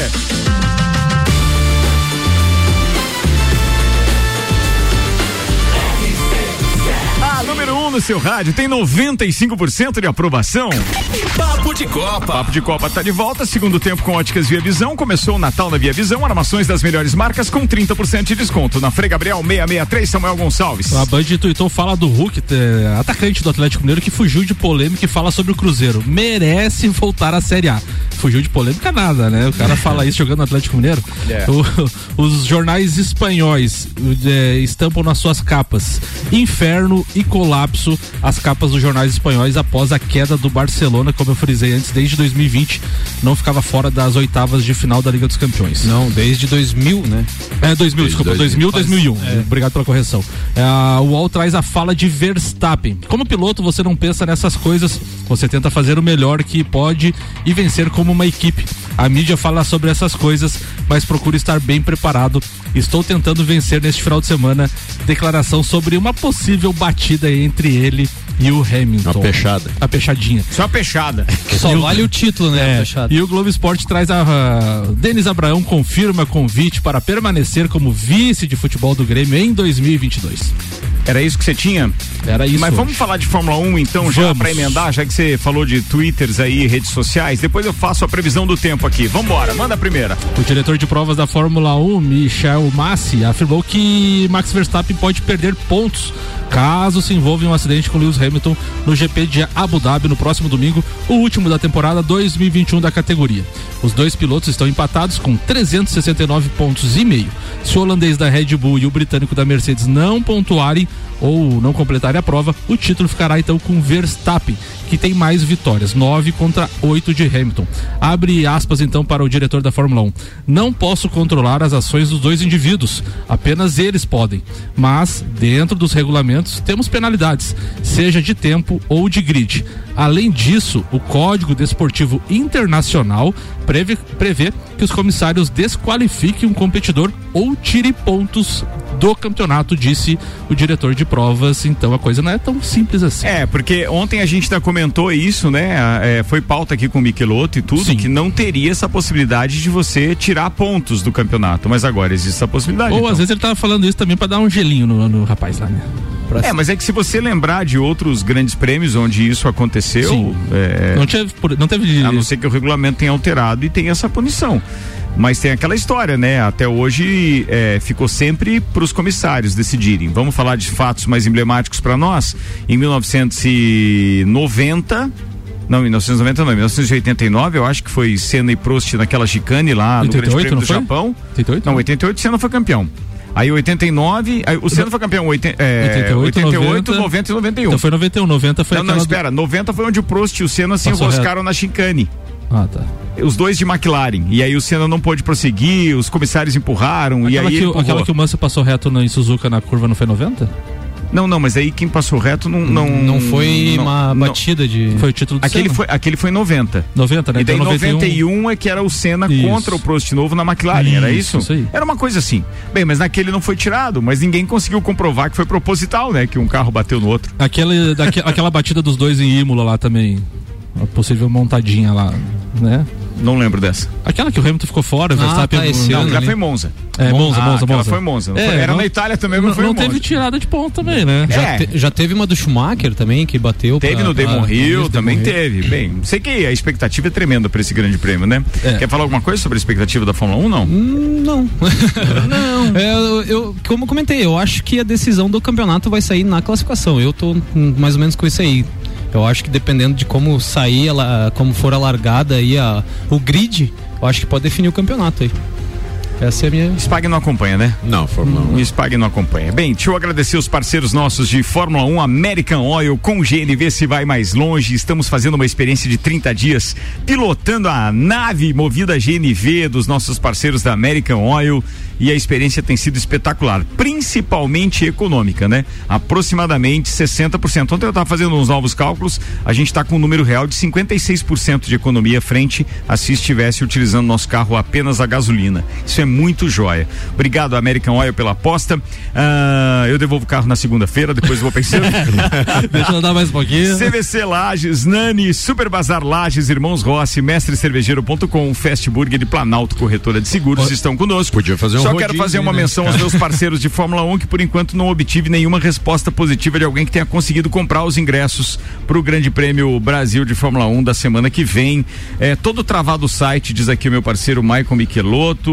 No seu rádio tem 95% de aprovação. Papo de Copa. Papo de Copa tá de volta, segundo tempo com óticas Via Visão. Começou o Natal na Via Visão, armações das melhores marcas com 30% de desconto. Na Frei Gabriel 663, Samuel Gonçalves. A Band tweetou fala do Hulk, é, atacante do Atlético Mineiro, que fugiu de polêmica e fala sobre o Cruzeiro. Merece voltar à Série A. Fugiu de polêmica nada, né? O cara fala isso jogando no Atlético Mineiro. É. O- os jornais espanhóis é, estampam nas suas capas inferno e colapso as capas dos jornais espanhóis após a queda do Barcelona, como eu frisei antes, desde 2020 não ficava fora das oitavas de final da Liga dos Campeões. Não, desde 2000, né? É, 2000, desculpa, 2000, 2001. Obrigado pela correção. É, o UOL traz a fala de Verstappen. Como piloto, você não pensa nessas coisas, você tenta fazer o melhor que pode e vencer como uma equipe. A mídia fala sobre essas coisas, mas procura estar bem preparado. Estou tentando vencer neste final de semana. Declaração sobre uma possível batida entre ele e o Hamilton. Uma pechada. A pechadinha. Só pechada. Só vale o título, né? É, e o Globo Esporte traz a, a Denis Abraão confirma convite para permanecer como vice de futebol do Grêmio em 2022. Era isso que você tinha? Era isso. Mas vamos falar de Fórmula 1 então, já Vamos. pra emendar, já que você falou de twitters aí, redes sociais. Depois eu faço a previsão do tempo aqui. Vambora, manda a primeira. O diretor de provas da Fórmula 1, Michel Massi, afirmou que Max Verstappen pode perder pontos caso se envolva em um acidente com Lewis Hamilton no GP de Abu Dhabi no próximo domingo, o último da temporada 2021 da categoria. Os dois pilotos estão empatados com 369 pontos e meio. Se o holandês da Red Bull e o britânico da Mercedes não pontuarem ou não completarem a prova, o título ficará então com Verstappen, que tem mais vitórias, 9 contra 8 de Hamilton. Abre aspas então para o diretor da Fórmula 1. Não posso controlar as ações dos dois indivíduos, apenas eles podem. Mas, dentro dos regulamentos, temos penalidades, seja de tempo ou de grid. Além disso, o Código Desportivo Internacional prevê, prevê que os comissários desqualifiquem um competidor ou tire pontos do campeonato, disse o diretor de provas. Então a coisa não é tão simples assim. É, porque ontem a gente ainda comentou isso, né? É, foi pauta aqui com o Michelotto e tudo, que não teria essa possibilidade de você tirar pontos do campeonato. Mas agora existe essa possibilidade. Ou então. às vezes ele tava falando isso também para dar um gelinho no, no rapaz lá, né? Pra- É, mas é que se você lembrar de outros grandes prêmios onde isso aconteceu, Sim. é, Não, tinha, não teve. a não ser que o regulamento tenha alterado e tenha essa punição. Mas tem aquela história, né? Até hoje é, ficou sempre para os comissários decidirem. Vamos falar de fatos mais emblemáticos para nós. Em 1990. Não, 1990 não, 1989, eu acho que foi Senna e Prost naquela chicane lá no Grande 88, Prêmio do foi? Japão. 88? Não, 88 Senna foi campeão. Aí 89, aí o Senna foi campeão, oiten- é, 88, 88, 90, 90 e 91. Então foi 91, 90 foi não, não, aquela do- espera, 90 foi onde o Prost e o Senna se Passou enroscaram na chicane. Ah, tá. Os dois de McLaren. E aí o Senna não pôde prosseguir, os comissários empurraram e Aquela, aí que, aquela que o Mansell passou reto na, em Suzuka na curva não foi 90? Não, não, mas aí quem passou reto não. Não, Não foi não- uma não. batida de. Foi o título do Aquele Senna. foi, aquele foi em 90. 90, né? E daí Então, 91 é que era o Senna Isso. contra o Prost novo na McLaren, era isso? Isso, isso aí. Era uma coisa assim. Bem, mas naquele não foi tirado, mas ninguém conseguiu comprovar que foi proposital, né? Que um carro bateu no outro. Aquela, daque- aquela batida dos dois em Imola lá também. A possível montadinha lá, né? Não lembro dessa. Aquela que o Hamilton ficou fora, o Ah, Verstappen. tá, esse Não, ali. foi Monza. É, Monza, Ah, Monza, Monza. foi Monza. É, Era não- na Itália também, Não, mas foi não em Monza. teve tirada de ponto também, né? Já, É. te- já teve uma do Schumacher também, que bateu. Teve pra- no Damon pra- Hill, Damon também Hill. teve. Bem, sei que a expectativa é tremenda para esse grande prêmio, né? É. Quer falar alguma coisa sobre a expectativa da Fórmula 1? Não. Hum, Não. não. eu, eu- como comentei, eu acho que a decisão do campeonato vai sair na classificação. Eu tô mais ou menos com isso aí. Eu acho que dependendo de como sair, ela, como for a largada aí, a, o grid, eu acho que pode definir o campeonato aí. Essa é a minha. Spag não acompanha, né? Não, Fórmula 1. O Spag não acompanha. Bem, deixa eu agradecer os parceiros nossos de Fórmula 1, American Oil, com GNV se vai mais longe. Estamos fazendo uma experiência de 30 dias pilotando a nave movida GNV dos nossos parceiros da American Oil e a experiência tem sido espetacular, principalmente econômica, né? Aproximadamente 60%. Ontem eu estava fazendo uns novos cálculos, a gente está com um número real de 56% de economia frente a se estivesse utilizando nosso carro apenas a gasolina. Isso é muito joia. Obrigado, American Oil, pela aposta. Ah, eu devolvo o carro na segunda-feira, depois eu vou pensando. Deixa eu andar mais um pouquinho. CVC Lages, Nani, Super Bazar Lages, Irmãos Rossi, Mestrecervejeiro.com, Fast Burger de Planalto, corretora de seguros, estão conosco. Podia fazer um Só quero rodízio fazer aí, uma né? menção aos meus parceiros de Fórmula 1 que por enquanto não obtive nenhuma resposta positiva de alguém que tenha conseguido comprar os ingressos para o Grande Prêmio Brasil de Fórmula 1 da semana que vem. É todo travado o site, diz aqui o meu parceiro Michael Michelotto,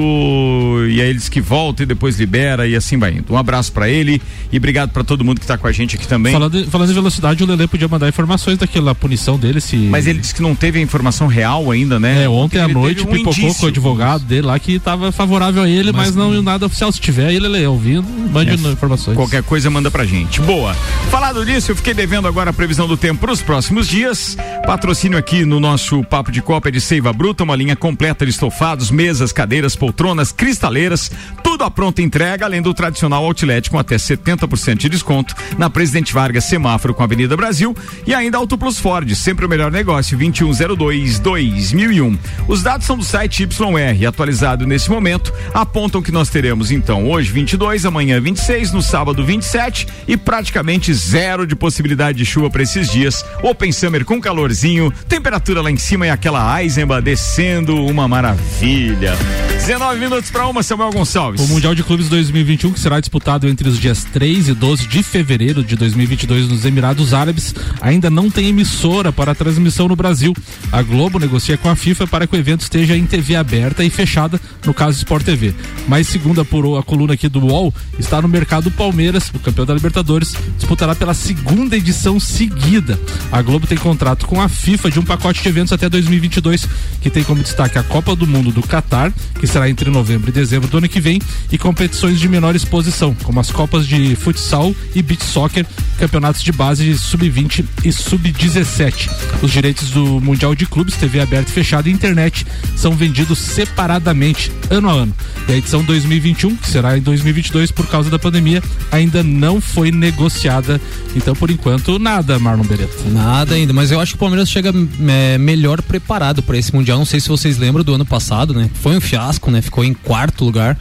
e aí ele diz que volta e depois libera e assim vai indo. Um abraço para ele e obrigado para todo mundo que está com a gente aqui também. Falando, falando em velocidade, o Lele podia mandar informações daquela punição dele se. Mas ele disse que não teve a informação real ainda, né? É, ontem à noite um pipocou indício. com o advogado dele lá que estava favorável a ele, mas, não nada oficial. Se tiver, ele Lele ouvindo, mande É. informações. Qualquer coisa manda pra gente. Boa. Falado nisso, eu fiquei devendo agora a previsão do tempo para os próximos dias. Patrocínio aqui no nosso Papo de Copa é de Seiva Bruta, uma linha completa de estofados, mesas, cadeiras, poltronas, cristaleiras, tudo à pronta entrega, além do tradicional outlet com até 70% de desconto na Presidente Vargas, semáforo com a Avenida Brasil e ainda Auto Plus Ford, sempre o melhor negócio, 2102-2001. Os dados são do site YR, atualizado nesse momento, apontam que nós teremos então hoje 22, amanhã 26, no sábado 27 e praticamente zero de possibilidade de chuva para esses dias. Open Summer com calorzinho, temperatura lá em cima e aquela Eisenbahn descendo, uma maravilha. 19 minutos para uma, Samuel Gonçalves. O Mundial de Clubes 2021, que será disputado entre os dias 3 e 12 de fevereiro de 2022 nos Emirados Árabes, ainda não tem emissora para transmissão no Brasil. A Globo negocia com a FIFA para que o evento esteja em TV aberta e fechada, no caso Sport TV. Mas, segundo apurou a coluna aqui do UOL, está no mercado Palmeiras, o campeão da Libertadores, disputará pela segunda edição seguida. A Globo tem contrato com a FIFA de um pacote de eventos até 2022, que tem como destaque a Copa do Mundo do Catar, que será entre novembro e dezembro do ano que vem, e competições de menor exposição, como as Copas de Futsal e Beach Soccer, campeonatos de base sub-20 e sub-17. Os direitos do Mundial de Clubes, TV aberta e fechada e internet são vendidos separadamente, ano a ano. E a edição 2021, que será em 2022 por causa da pandemia, ainda não foi negociada. Então, por enquanto, nada, Marlon Beretta. Nada ainda, mas eu acho que o Palmeiras chega é, melhor preparado para esse Mundial. Não sei se vocês lembram do ano passado, né? Foi um fiasco, né? Ficou em quarto lugar.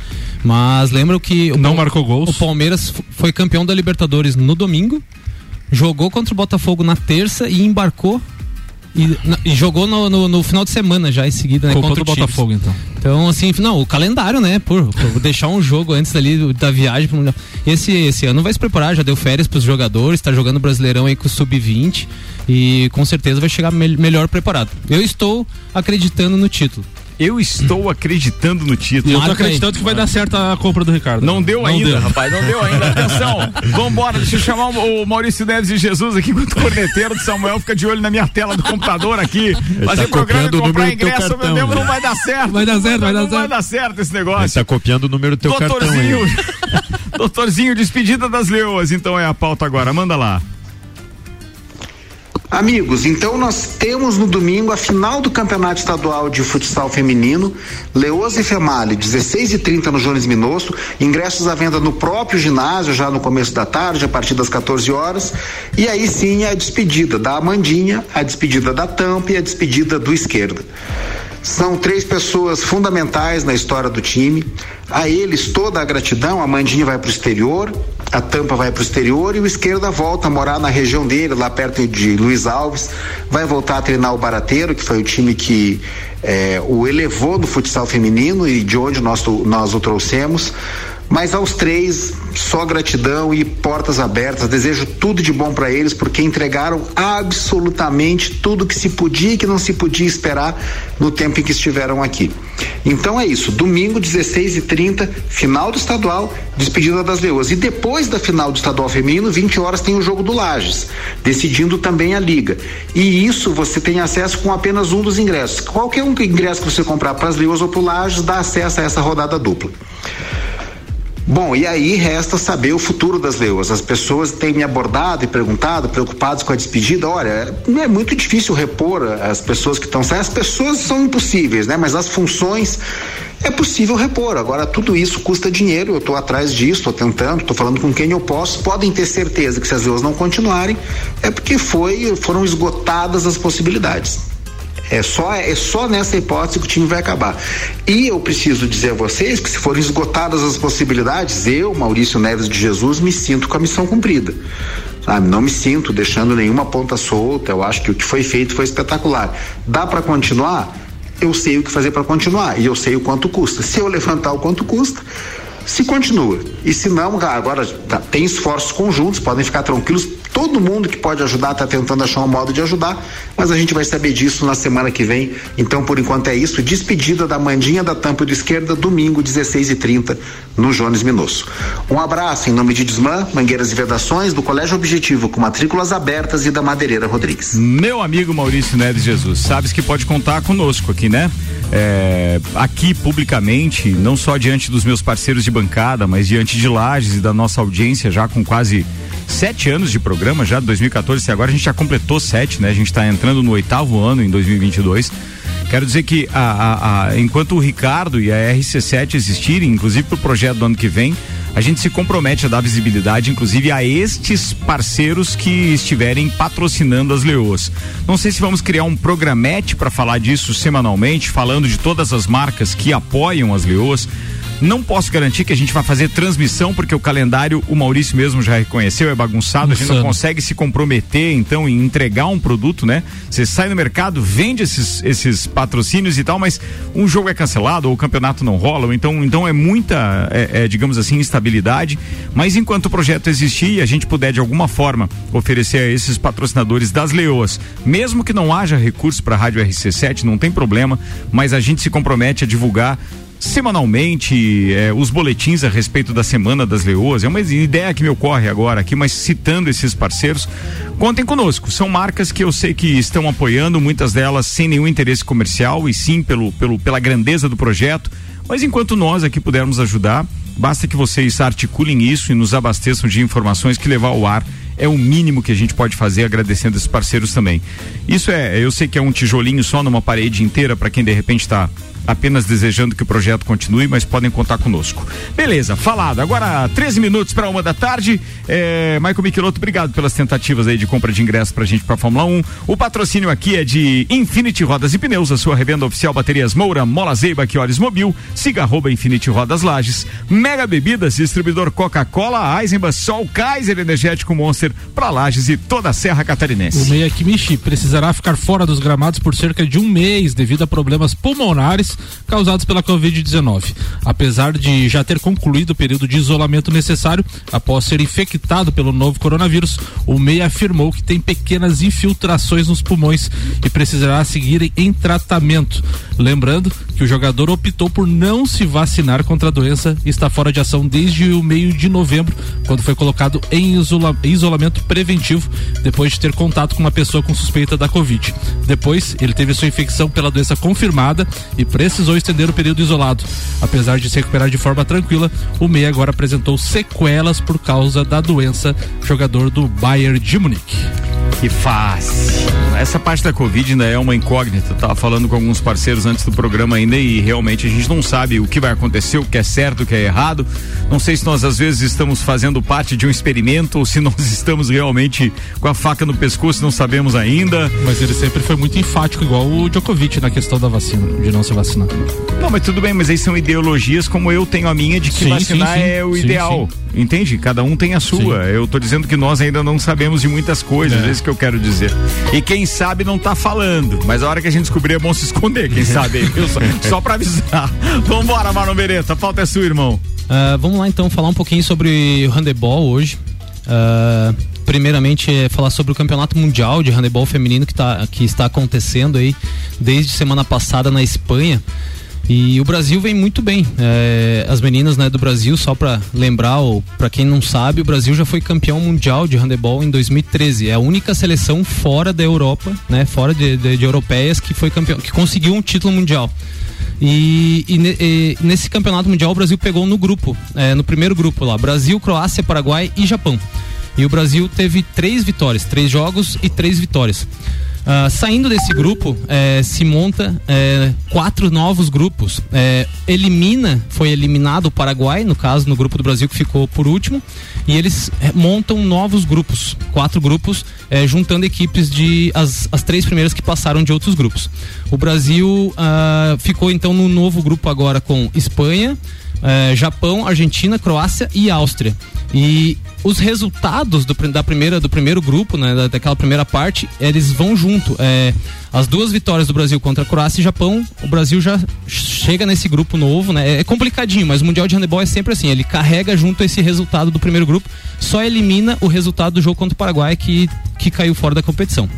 Mas lembram que. Não marcou gols. O Palmeiras foi campeão da Libertadores no domingo, jogou contra o Botafogo na terça e embarcou. E, na- e jogou no, no- no final de semana já em seguida, né? Contra o. Botafogo, então. Então, assim, não, o calendário, né? Por, por deixar um jogo antes ali da viagem. Esse, esse ano vai se preparar, já deu férias pros jogadores, tá jogando Brasileirão aí com o Sub-20 e com certeza vai chegar mel- melhor preparado. Eu estou acreditando no título. Eu estou acreditando no título. Eu tô acreditando que vai dar certo a compra do Ricardo. Não deu ainda, deu. rapaz, não deu ainda. Atenção, vambora, deixa eu chamar o Maurício Neves de Jesus aqui, enquanto o corneteiro do Samuel fica de olho na minha tela do computador aqui. Fazer tá programa e comprar ingresso, meu cartão, Deus, né? não vai dar certo. Vai dar certo, vai dar Não vai certo. dar certo esse Ele negócio. tá copiando o número do teu cartão Doutorzinho, aí. doutorzinho, despedida das leoas, então é a pauta agora, manda lá. Amigos, então nós temos no domingo a final do Campeonato Estadual de Futsal Feminino, Leoz e Female, 16 e 30 no Jones Minosso, ingressos à venda no próprio ginásio, já no começo da tarde, a partir das 14 horas, e aí sim a despedida da Amandinha, a despedida da Tampa e a despedida do Esquerda. São três pessoas fundamentais na história do time. A eles toda a gratidão. A Mandinha vai para o exterior, a Tampa vai para o exterior e o Esquerda volta a morar na região dele, lá perto de Luiz Alves. Vai voltar a treinar o Barateiro, que foi o time que eh, o elevou no futsal feminino e de onde nós, nós o trouxemos. Mas aos três, só gratidão e portas abertas. Desejo tudo de bom para eles, porque entregaram absolutamente tudo que se podia e que não se podia esperar no tempo em que estiveram aqui. Então é isso. Domingo, 16 e 30 final do estadual, despedida das leoas. E depois da final do estadual feminino, 20 horas tem o jogo do Lages, decidindo também a liga. E isso você tem acesso com apenas um dos ingressos. Qualquer um ingresso que você comprar para as leoas ou para o Lages dá acesso a essa rodada dupla. Bom, e aí resta saber o futuro das leoas. As pessoas têm me abordado e perguntado, preocupados com a despedida. Olha, é muito difícil repor as pessoas que estão saindo. As pessoas são impossíveis, né? Mas as funções é possível repor. Agora, tudo isso custa dinheiro. Eu estou atrás disso, estou tentando, estou falando com quem eu posso. Podem ter certeza que se as leoas não continuarem, é porque foi, foram esgotadas as possibilidades. É só, é só nessa hipótese que o time vai acabar. E eu preciso dizer a vocês que se forem esgotadas as possibilidades, eu, Maurício Neves de Jesus, me sinto com a missão cumprida. Sabe? Não me sinto deixando nenhuma ponta solta. Eu acho que o que foi feito foi espetacular. Dá para continuar? Eu sei o que fazer para continuar e eu sei o quanto custa. Se eu levantar o quanto custa, se continua. E se não, agora tem esforços conjuntos, podem ficar tranquilos. Todo mundo que pode ajudar está tentando achar um modo de ajudar, mas a gente vai saber disso na semana que vem. Então, por enquanto é isso. Despedida da Mandinha da Tampa do Esquerda, domingo, 16 e 30 no Jones Minosso. Um abraço em nome de Desmã, Mangueiras e Vedações, do Colégio Objetivo, com matrículas abertas e da Madeireira Rodrigues. Meu amigo Maurício Neves Jesus, sabes que pode contar conosco aqui, né? É, aqui publicamente, não só diante dos meus parceiros de bancada, mas diante de Lages e da nossa audiência, já com quase sete anos de programa, já de 2014 e agora a gente já completou sete, né? A gente está entrando no oitavo ano em 2022. Quero dizer que a, a, a, enquanto o Ricardo e a RC7 existirem, inclusive para o projeto do ano que vem, a gente se compromete a dar visibilidade, inclusive, a estes parceiros que estiverem patrocinando as Leoas. Não sei se vamos criar um programete para falar disso semanalmente, falando de todas as marcas que apoiam as Leoas. Não posso garantir que a gente vai fazer transmissão, porque o calendário, o Maurício mesmo já reconheceu, é bagunçado, Insano. a gente não consegue se comprometer, então, em entregar um produto, né? Você sai no mercado, vende esses, esses patrocínios e tal, mas um jogo é cancelado ou o campeonato não rola, então, então é muita, é, é, digamos assim, instabilidade. Mas enquanto o projeto existir e a gente puder de alguma forma oferecer a esses patrocinadores das Leoas, mesmo que não haja recurso para a Rádio RC7, não tem problema, mas a gente se compromete a divulgar semanalmente eh, os boletins a respeito da Semana das Leoas. É uma ideia que me ocorre agora aqui, mas citando esses parceiros, contem conosco. São marcas que eu sei que estão apoiando, muitas delas sem nenhum interesse comercial e sim pelo, pelo, pela grandeza do projeto. Mas enquanto nós aqui pudermos ajudar, basta que vocês articulem isso e nos abasteçam de informações que levar ao ar é o mínimo que a gente pode fazer agradecendo esses parceiros também. Isso é, eu sei que é um tijolinho só numa parede inteira para quem de repente está apenas desejando que o projeto continue, mas podem contar conosco. Beleza, falado. Agora 13 minutos para uma da tarde. É, Michael Michelotto, obrigado pelas tentativas aí de compra de ingressos pra gente pra Fórmula 1. O patrocínio aqui é de Infinity Rodas e Pneus, a sua revenda oficial Baterias Moura, Mola Zeiba, Quiores Mobil, siga arroba Infinity Rodas Lages, Mega Bebidas, distribuidor Coca-Cola, Eisenbahn, Sol, Kaiser Energético Monster, pra Lages e toda a Serra Catarinense. O Meia Kimichi precisará ficar fora dos gramados por cerca de um mês devido a problemas pulmonares causados pela Covid-19. Apesar de já ter concluído o período de isolamento necessário após ser infectado pelo novo coronavírus, o MEI afirmou que tem pequenas infiltrações nos pulmões e precisará seguir em tratamento. Lembrando que o jogador optou por não se vacinar contra a doença e está fora de ação desde o meio de novembro, quando foi colocado em isola isolamento preventivo depois de ter contato com uma pessoa com suspeita da Covid. Depois, ele teve sua infecção pela doença confirmada e precisou estender o período isolado. Apesar de se recuperar de forma tranquila, o Meia agora apresentou sequelas por causa da doença, jogador do Bayern de Munique. Que faz. Essa parte da Covid ainda é uma incógnita. Tava falando com alguns parceiros antes do programa ainda e realmente a gente não sabe o que vai acontecer, o que é certo, o que é errado. Não sei se nós às vezes estamos fazendo parte de um experimento ou se nós estamos realmente com a faca no pescoço, não sabemos ainda. Mas ele sempre foi muito enfático, igual o Djokovic na questão da vacina, de não se vacinar. Não, mas tudo bem, mas aí são ideologias como eu tenho a minha de que Sim, vacinar sim, sim. é o ideal. Entende? Cada um tem a sua. Eu tô dizendo que nós ainda não sabemos de muitas coisas, é. isso que eu quero dizer. E quem sabe não tá falando, mas a hora que a gente descobrir é bom se esconder, quem sabe, viu? Só, só pra avisar. Vambora, Marlon Beretta, a falta é sua, irmão. Uh, vamos lá então falar um pouquinho sobre o handebol hoje. Uh, primeiramente é falar sobre o campeonato mundial de handebol feminino que, tá, que está acontecendo aí desde semana passada na Espanha. E o Brasil vem muito bem. É, as meninas né, do Brasil, só para lembrar, ou para quem não sabe, o Brasil já foi campeão mundial de handebol em 2013. É a única seleção fora da Europa, né, fora de, de, de europeias, que foi campeão, que conseguiu um título mundial. E, e, e, nesse campeonato mundial o Brasil pegou no grupo, é, no primeiro grupo lá, Brasil, Croácia, Paraguai e Japão. E o Brasil teve três vitórias, três jogos e três vitórias. Uh, saindo desse grupo, eh, se monta eh, quatro novos grupos. Eh, elimina, foi eliminado o Paraguai, no caso, no grupo do Brasil que ficou por último, e eles montam novos grupos, quatro grupos, juntando equipes de as, as três primeiras que passaram de outros grupos. O Brasil uh, ficou então no novo grupo agora com Espanha, Japão, Argentina, Croácia e Áustria. E os resultados do, da primeira, do primeiro grupo, né, da, daquela primeira parte, eles vão junto. É, as duas vitórias do Brasil contra a Croácia e Japão, o Brasil já chega nesse grupo novo, né? É complicadinho, mas o Mundial de Handebol é sempre assim, ele carrega junto esse resultado do primeiro grupo, só elimina o resultado do jogo contra o Paraguai que, que caiu fora da competição.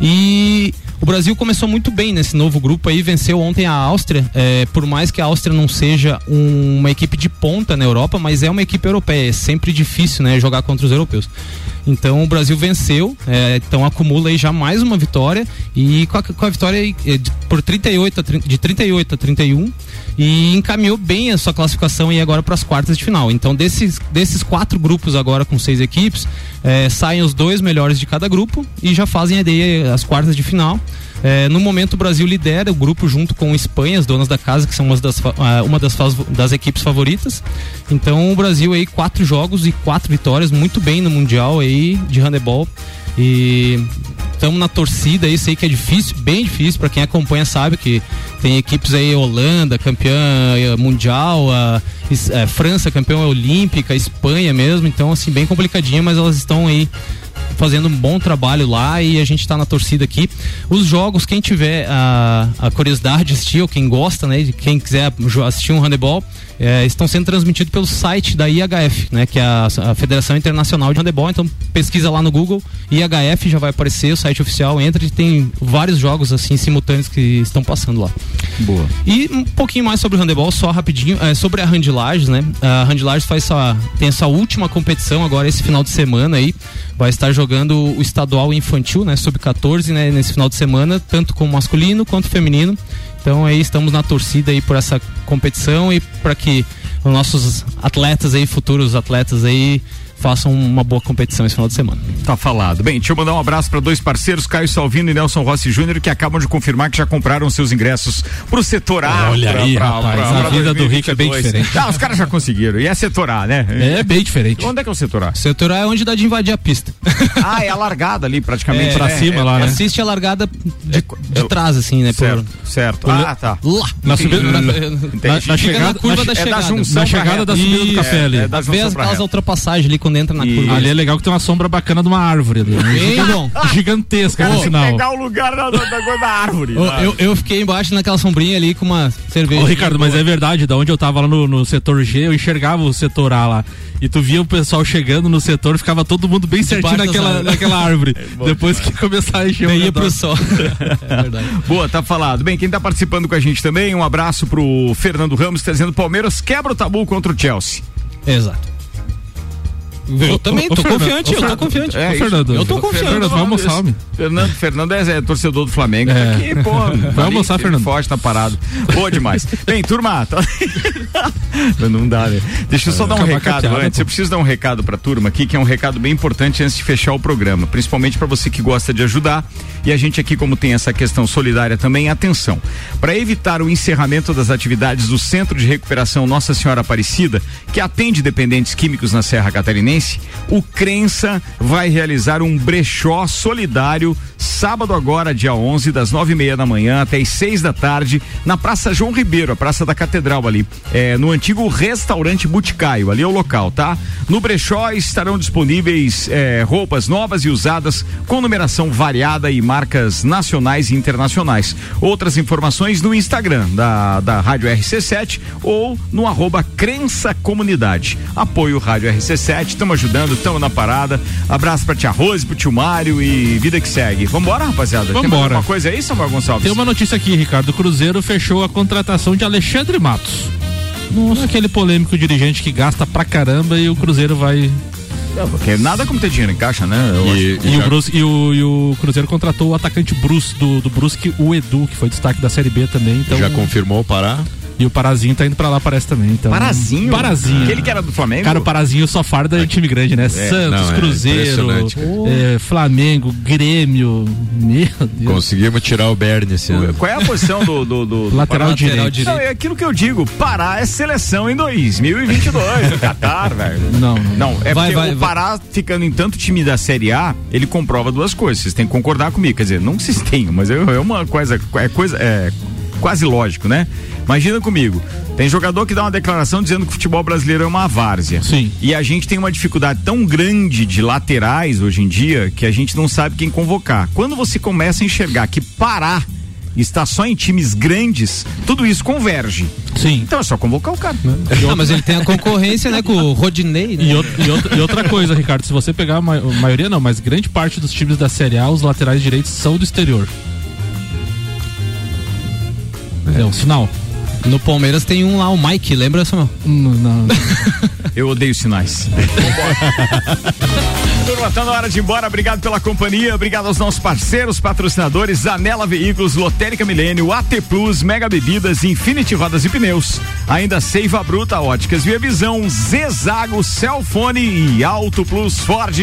E o Brasil começou muito bem nesse novo grupo aí, venceu ontem a Áustria, é, por mais que a Áustria não seja um, uma equipe de ponta na Europa, mas é uma equipe europeia, é sempre difícil, né, jogar contra os europeus. Então o Brasil venceu, é, então acumula aí já mais uma vitória e com a, com a vitória é, de, por 38 a, de 38 a 31 e encaminhou bem a sua classificação e agora para as quartas de final. Então desses, desses quatro grupos agora com seis equipes, é, saem os dois melhores de cada grupo e já fazem as quartas de final. É, no momento o Brasil lidera o grupo junto com Espanha, as donas da casa, que são uma das, uma das, das equipes favoritas. Então o Brasil aí quatro jogos e quatro vitórias, muito bem no Mundial aí de handebol. E estamos na torcida aí, sei que é difícil, bem difícil, para quem acompanha sabe que tem equipes aí, Holanda, campeã eh, mundial, a, a, a França, campeã olímpica, Espanha mesmo, então assim, bem complicadinha, mas elas estão aí fazendo um bom trabalho lá e a gente está na torcida aqui. Os jogos, quem tiver a, a curiosidade de assistir, ou quem gosta, né, quem quiser assistir um handebol, é, estão sendo transmitidos pelo site da IHF, né, que é a, a, Federação Internacional de Handebol. Então pesquisa lá no Google, IHF já vai aparecer, o site oficial, entra e tem vários jogos assim simultâneos que estão passando lá. Boa. E um pouquinho mais sobre o handebol, só rapidinho, é, sobre a Handlages, né? A Handlages faz essa, tem essa última competição agora esse final de semana aí, vai estar jogando o estadual infantil, né, sub 14, né, nesse final de semana, tanto com masculino quanto feminino. Então aí estamos na torcida aí por essa competição e para que os nossos atletas aí, futuros atletas aí, façam uma boa competição esse final de semana. Tá falado. Bem, deixa eu mandar um abraço para dois parceiros, Caio Salvino e Nelson Rossi Júnior, que acabam de confirmar que já compraram seus ingressos pro setor A. Olha pra, aí, pra, rapaz, pra, a vida 2022. do rico é bem diferente. Ah, os caras já conseguiram. E é setor A, né? É bem diferente. Onde é que é o setor A? Setor A é onde dá de invadir a pista. Ah, é a largada ali, praticamente. É, pra é, cima é, lá, né? Assiste a largada de, de trás, assim, né? Certo, por, certo. por- Ah, tá. Lá. Na subida- na- na- na chegada- curva da é da chegada. junção Na chegada da subida do café ali. É da Vê junção as- aquelas reta. ultrapassagens ali quando entra na curva. Ali é legal que tem uma sombra bacana de uma árvore ali. né? Bem bom. Gigantesca, por sinal. pegar o lugar da, da, árvore. Eu, eu fiquei embaixo naquela sombrinha ali com uma cerveja. Ô, Ricardo, mas é verdade, da onde eu tava lá no, no setor G, eu enxergava o setor A lá. E tu via o pessoal chegando no setor, ficava todo mundo bem certinho naquela, naquela árvore. bom Depois que começar a encher o ia pro sol. é verdade. Boa, tá falado. Bem, quem tá participando com a gente também, um abraço pro Fernando Ramos, trazendo Palmeiras quebra o tabu contra o Chelsea. Exato. Eu também tô confiante, eu tô confiante. É. Fernando, eu tô confiante. Fernando, vai almoçar, homem. Fernando, Fernando é, é torcedor do Flamengo. É. Tá aqui, pô. Vai almoçar, Fernando. Forte na parada. Boa demais. Bem, turma. Tá... Não dá, né? Deixa eu só dar um recado antes. Eu preciso dar um recado pra turma aqui, que é um recado bem importante antes de fechar o programa. Principalmente pra você que gosta de ajudar. E a gente aqui, como tem essa questão solidária também, atenção. Para evitar o encerramento das atividades do Centro de Recuperação Nossa Senhora Aparecida, que atende dependentes químicos na Serra Catarinense, o Crença vai realizar um brechó solidário sábado agora, dia 11, das nove e meia da manhã até as seis da tarde, na Praça João Ribeiro, a Praça da Catedral ali, é, no antigo restaurante Boticaio, ali é o local, tá? No brechó estarão disponíveis é, roupas novas e usadas com numeração variada e marcas nacionais e internacionais. Outras informações no Instagram da, da Rádio RC7 ou no arroba Crença Comunidade. Apoio Rádio RC7, estamos ajudando, estamos na parada. Abraço pra tia Rose, pro tio Mário e vida que segue. Vambora, rapaziada? Tem mais Vambora. alguma coisa aí, Samuel Gonçalves? Tem uma notícia aqui, Ricardo. O Cruzeiro fechou a contratação de Alexandre Matos. Nossa. Aquele polêmico dirigente que gasta pra caramba e o Cruzeiro vai. Porque nada como ter dinheiro em caixa, né? Eu acho. E, o, Brusque- e o- e o Cruzeiro contratou o atacante Bruce do, do Brusque, o Edu, que foi destaque da Série B também. Então, Já confirmou o Pará? E o Parazinho tá indo pra lá, parece também. Então, Parazinho? Parazinho. Aquele que era do Flamengo? Cara, o Parazinho só farda time grande, né? Santos, não, é Cruzeiro, é, Flamengo, Grêmio. Meu Deus. Conseguimos tirar o Bernie esse ano. Qual é a posição do, do, do- do Lateral Pará? direito. Não, é aquilo que eu digo, Pará é seleção em 2022, no Qatar, velho. Não, Não, é Vai, porque vai, o vai. Pará ficando em tanto time da Série A, ele comprova duas coisas. Vocês têm que concordar comigo, quer dizer, não que vocês tenham, mas é é uma coisa, é coisa, é quase lógico, né? Imagina comigo, tem jogador que dá uma declaração dizendo que o futebol brasileiro é uma várzea. Sim. E a gente tem uma dificuldade tão grande de laterais hoje em dia que a gente não sabe quem convocar. Quando você começa a enxergar que Pará está só em times grandes, tudo isso converge. Sim. Então é só convocar o cara. Não, mas ele tem a concorrência, né, com o Rodinei, né? E, out- e outra, e outra coisa, Ricardo, se você pegar a ma- a maioria não, mas grande parte dos times da Série A, os laterais direitos são do exterior. É, um sinal. No Palmeiras tem um lá, o Mike, lembra, Samuel? Não, não. Eu odeio sinais. Turma, tá na hora de ir embora. Obrigado pela companhia. Obrigado aos nossos parceiros, patrocinadores, Anela Veículos, Lotérica Milênio, AT Plus, Mega Bebidas, Infinity Rodas e Pneus. Ainda Seiva Bruta, Óticas Via Visão, Zezago, Celfone e Auto Plus Ford.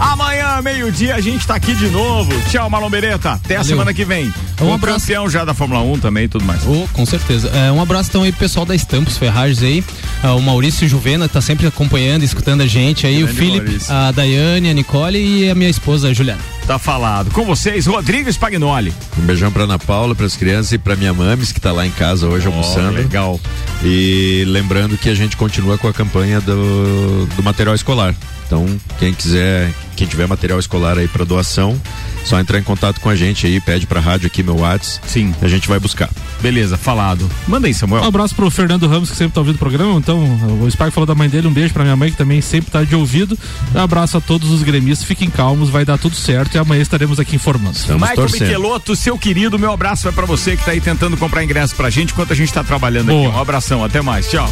Amanhã, meio-dia, a gente tá aqui de novo. Tchau, Malombereta. Até a Valeu. semana que vem. Um Um abraço. campeão já da Fórmula 1 também e tudo mais. Oh, com certeza. É, um abraço então aí pro pessoal da Estampos Ferragens aí. Ah, o Maurício Juvena tá sempre acompanhando, escutando a gente aí. Grande o Felipe, a Daiane, a Nicole e a minha esposa, a Juliana. Tá falado. Com vocês, Rodrigo Spagnoli. Um beijão pra Ana Paula, pras crianças e pra minha mames, que tá lá em casa hoje almoçando. legal. E lembrando que a gente continua com a campanha do, do material escolar. Então, quem quiser, quem tiver material escolar aí pra doação, só entrar em contato com a gente aí, pede pra rádio aqui meu WhatsApp. Sim. A gente vai buscar. Beleza, falado. Manda aí, Um Samuel. abraço pro Fernando Ramos, que sempre tá ouvindo o programa. Então, o Spike falou da mãe dele. Um beijo pra minha mãe, que também sempre tá de ouvido. Um abraço a todos os gremistas. Fiquem calmos, vai dar tudo certo. E amanhã estaremos aqui informando. Estamos Michael torcendo. Michelotto, seu querido, meu abraço vai pra você que tá aí tentando comprar ingresso pra gente enquanto a gente tá trabalhando Boa. aqui. Um abração, até mais, tchau.